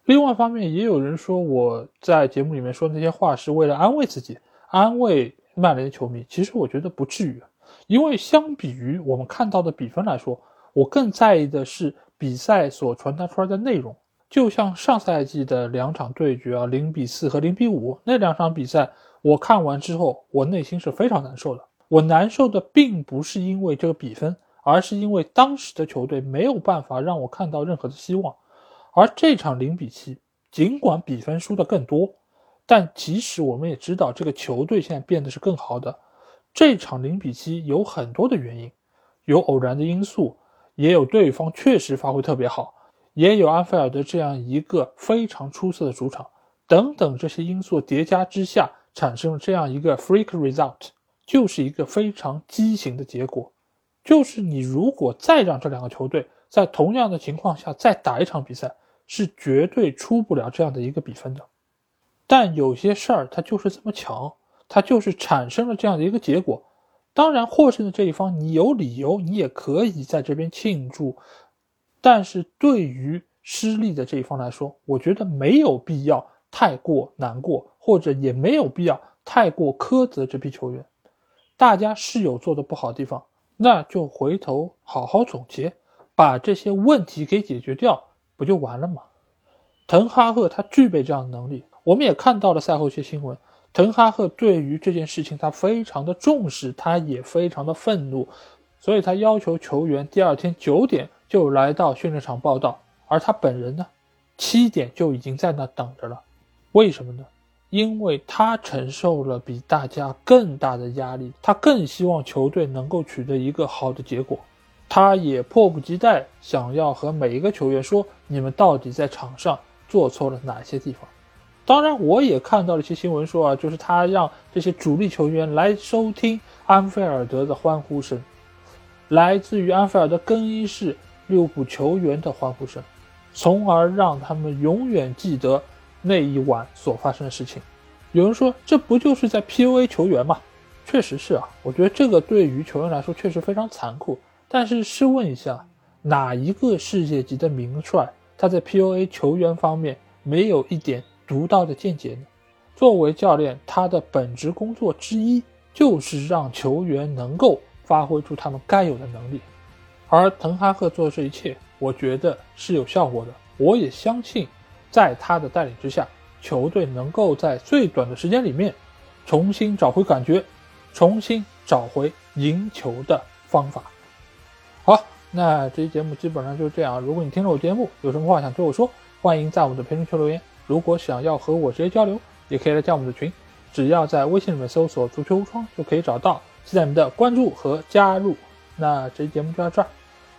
另外一方面，也有人说我在节目里面说那些话是为了安慰自己，安慰曼联球迷。其实我觉得不至于，因为相比于我们看到的比分来说，我更在意的是比赛所传达出来的内容。就像上赛季的两场对决啊，零比四和零比五那两场比赛，我看完之后，我内心是非常难受的。我难受的并不是因为这个比分，而是因为当时的球队没有办法让我看到任何的希望。而这场零比七，尽管比分输的更多，但其实我们也知道，这个球队现在变得是更好的。这场零比七有很多的原因，有偶然的因素，也有对方确实发挥特别好。也有安菲尔德这样一个非常出色的主场，等等这些因素叠加之下，产生了这样一个 freak result，就是一个非常畸形的结果。就是你如果再让这两个球队在同样的情况下再打一场比赛，是绝对出不了这样的一个比分的。但有些事儿它就是这么巧，它就是产生了这样的一个结果。当然，获胜的这一方你有理由，你也可以在这边庆祝。但是对于失利的这一方来说，我觉得没有必要太过难过，或者也没有必要太过苛责这批球员。大家是有做的不好的地方，那就回头好好总结，把这些问题给解决掉，不就完了吗？滕哈赫他具备这样的能力，我们也看到了赛后一些新闻。滕哈赫对于这件事情他非常的重视，他也非常的愤怒，所以他要求球员第二天九点就来到训练场报道，而他本人呢，七点就已经在那等着了。为什么呢？因为他承受了比大家更大的压力，他更希望球队能够取得一个好的结果，他也迫不及待想要和每一个球员说：你们到底在场上做错了哪些地方？当然，我也看到了一些新闻说啊，就是他让这些主力球员来收听安菲尔德的欢呼声，来自于安菲尔德更衣室利物浦球员的欢呼声，从而让他们永远记得。那一晚所发生的事情，有人说这不就是在 PUA 球员吗？确实是啊，我觉得这个对于球员来说确实非常残酷。但是试问一下，哪一个世界级的名帅他在 PUA 球员方面没有一点独到的见解呢？作为教练，他的本职工作之一就是让球员能够发挥出他们该有的能力。而滕哈赫做的这一切，我觉得是有效果的。我也相信。在他的带领之下，球队能够在最短的时间里面重新找回感觉，重新找回赢球的方法。好，那这期节目基本上就是这样。如果你听了我节目，有什么话想对我说，欢迎在我们的评论区留言。如果想要和我直接交流，也可以来加我们的群，只要在微信里面搜索“足球无双”就可以找到。期待你们的关注和加入。那这期节目就到这儿，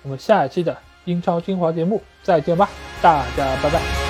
我们下一期的英超精华节目再见吧，大家拜拜。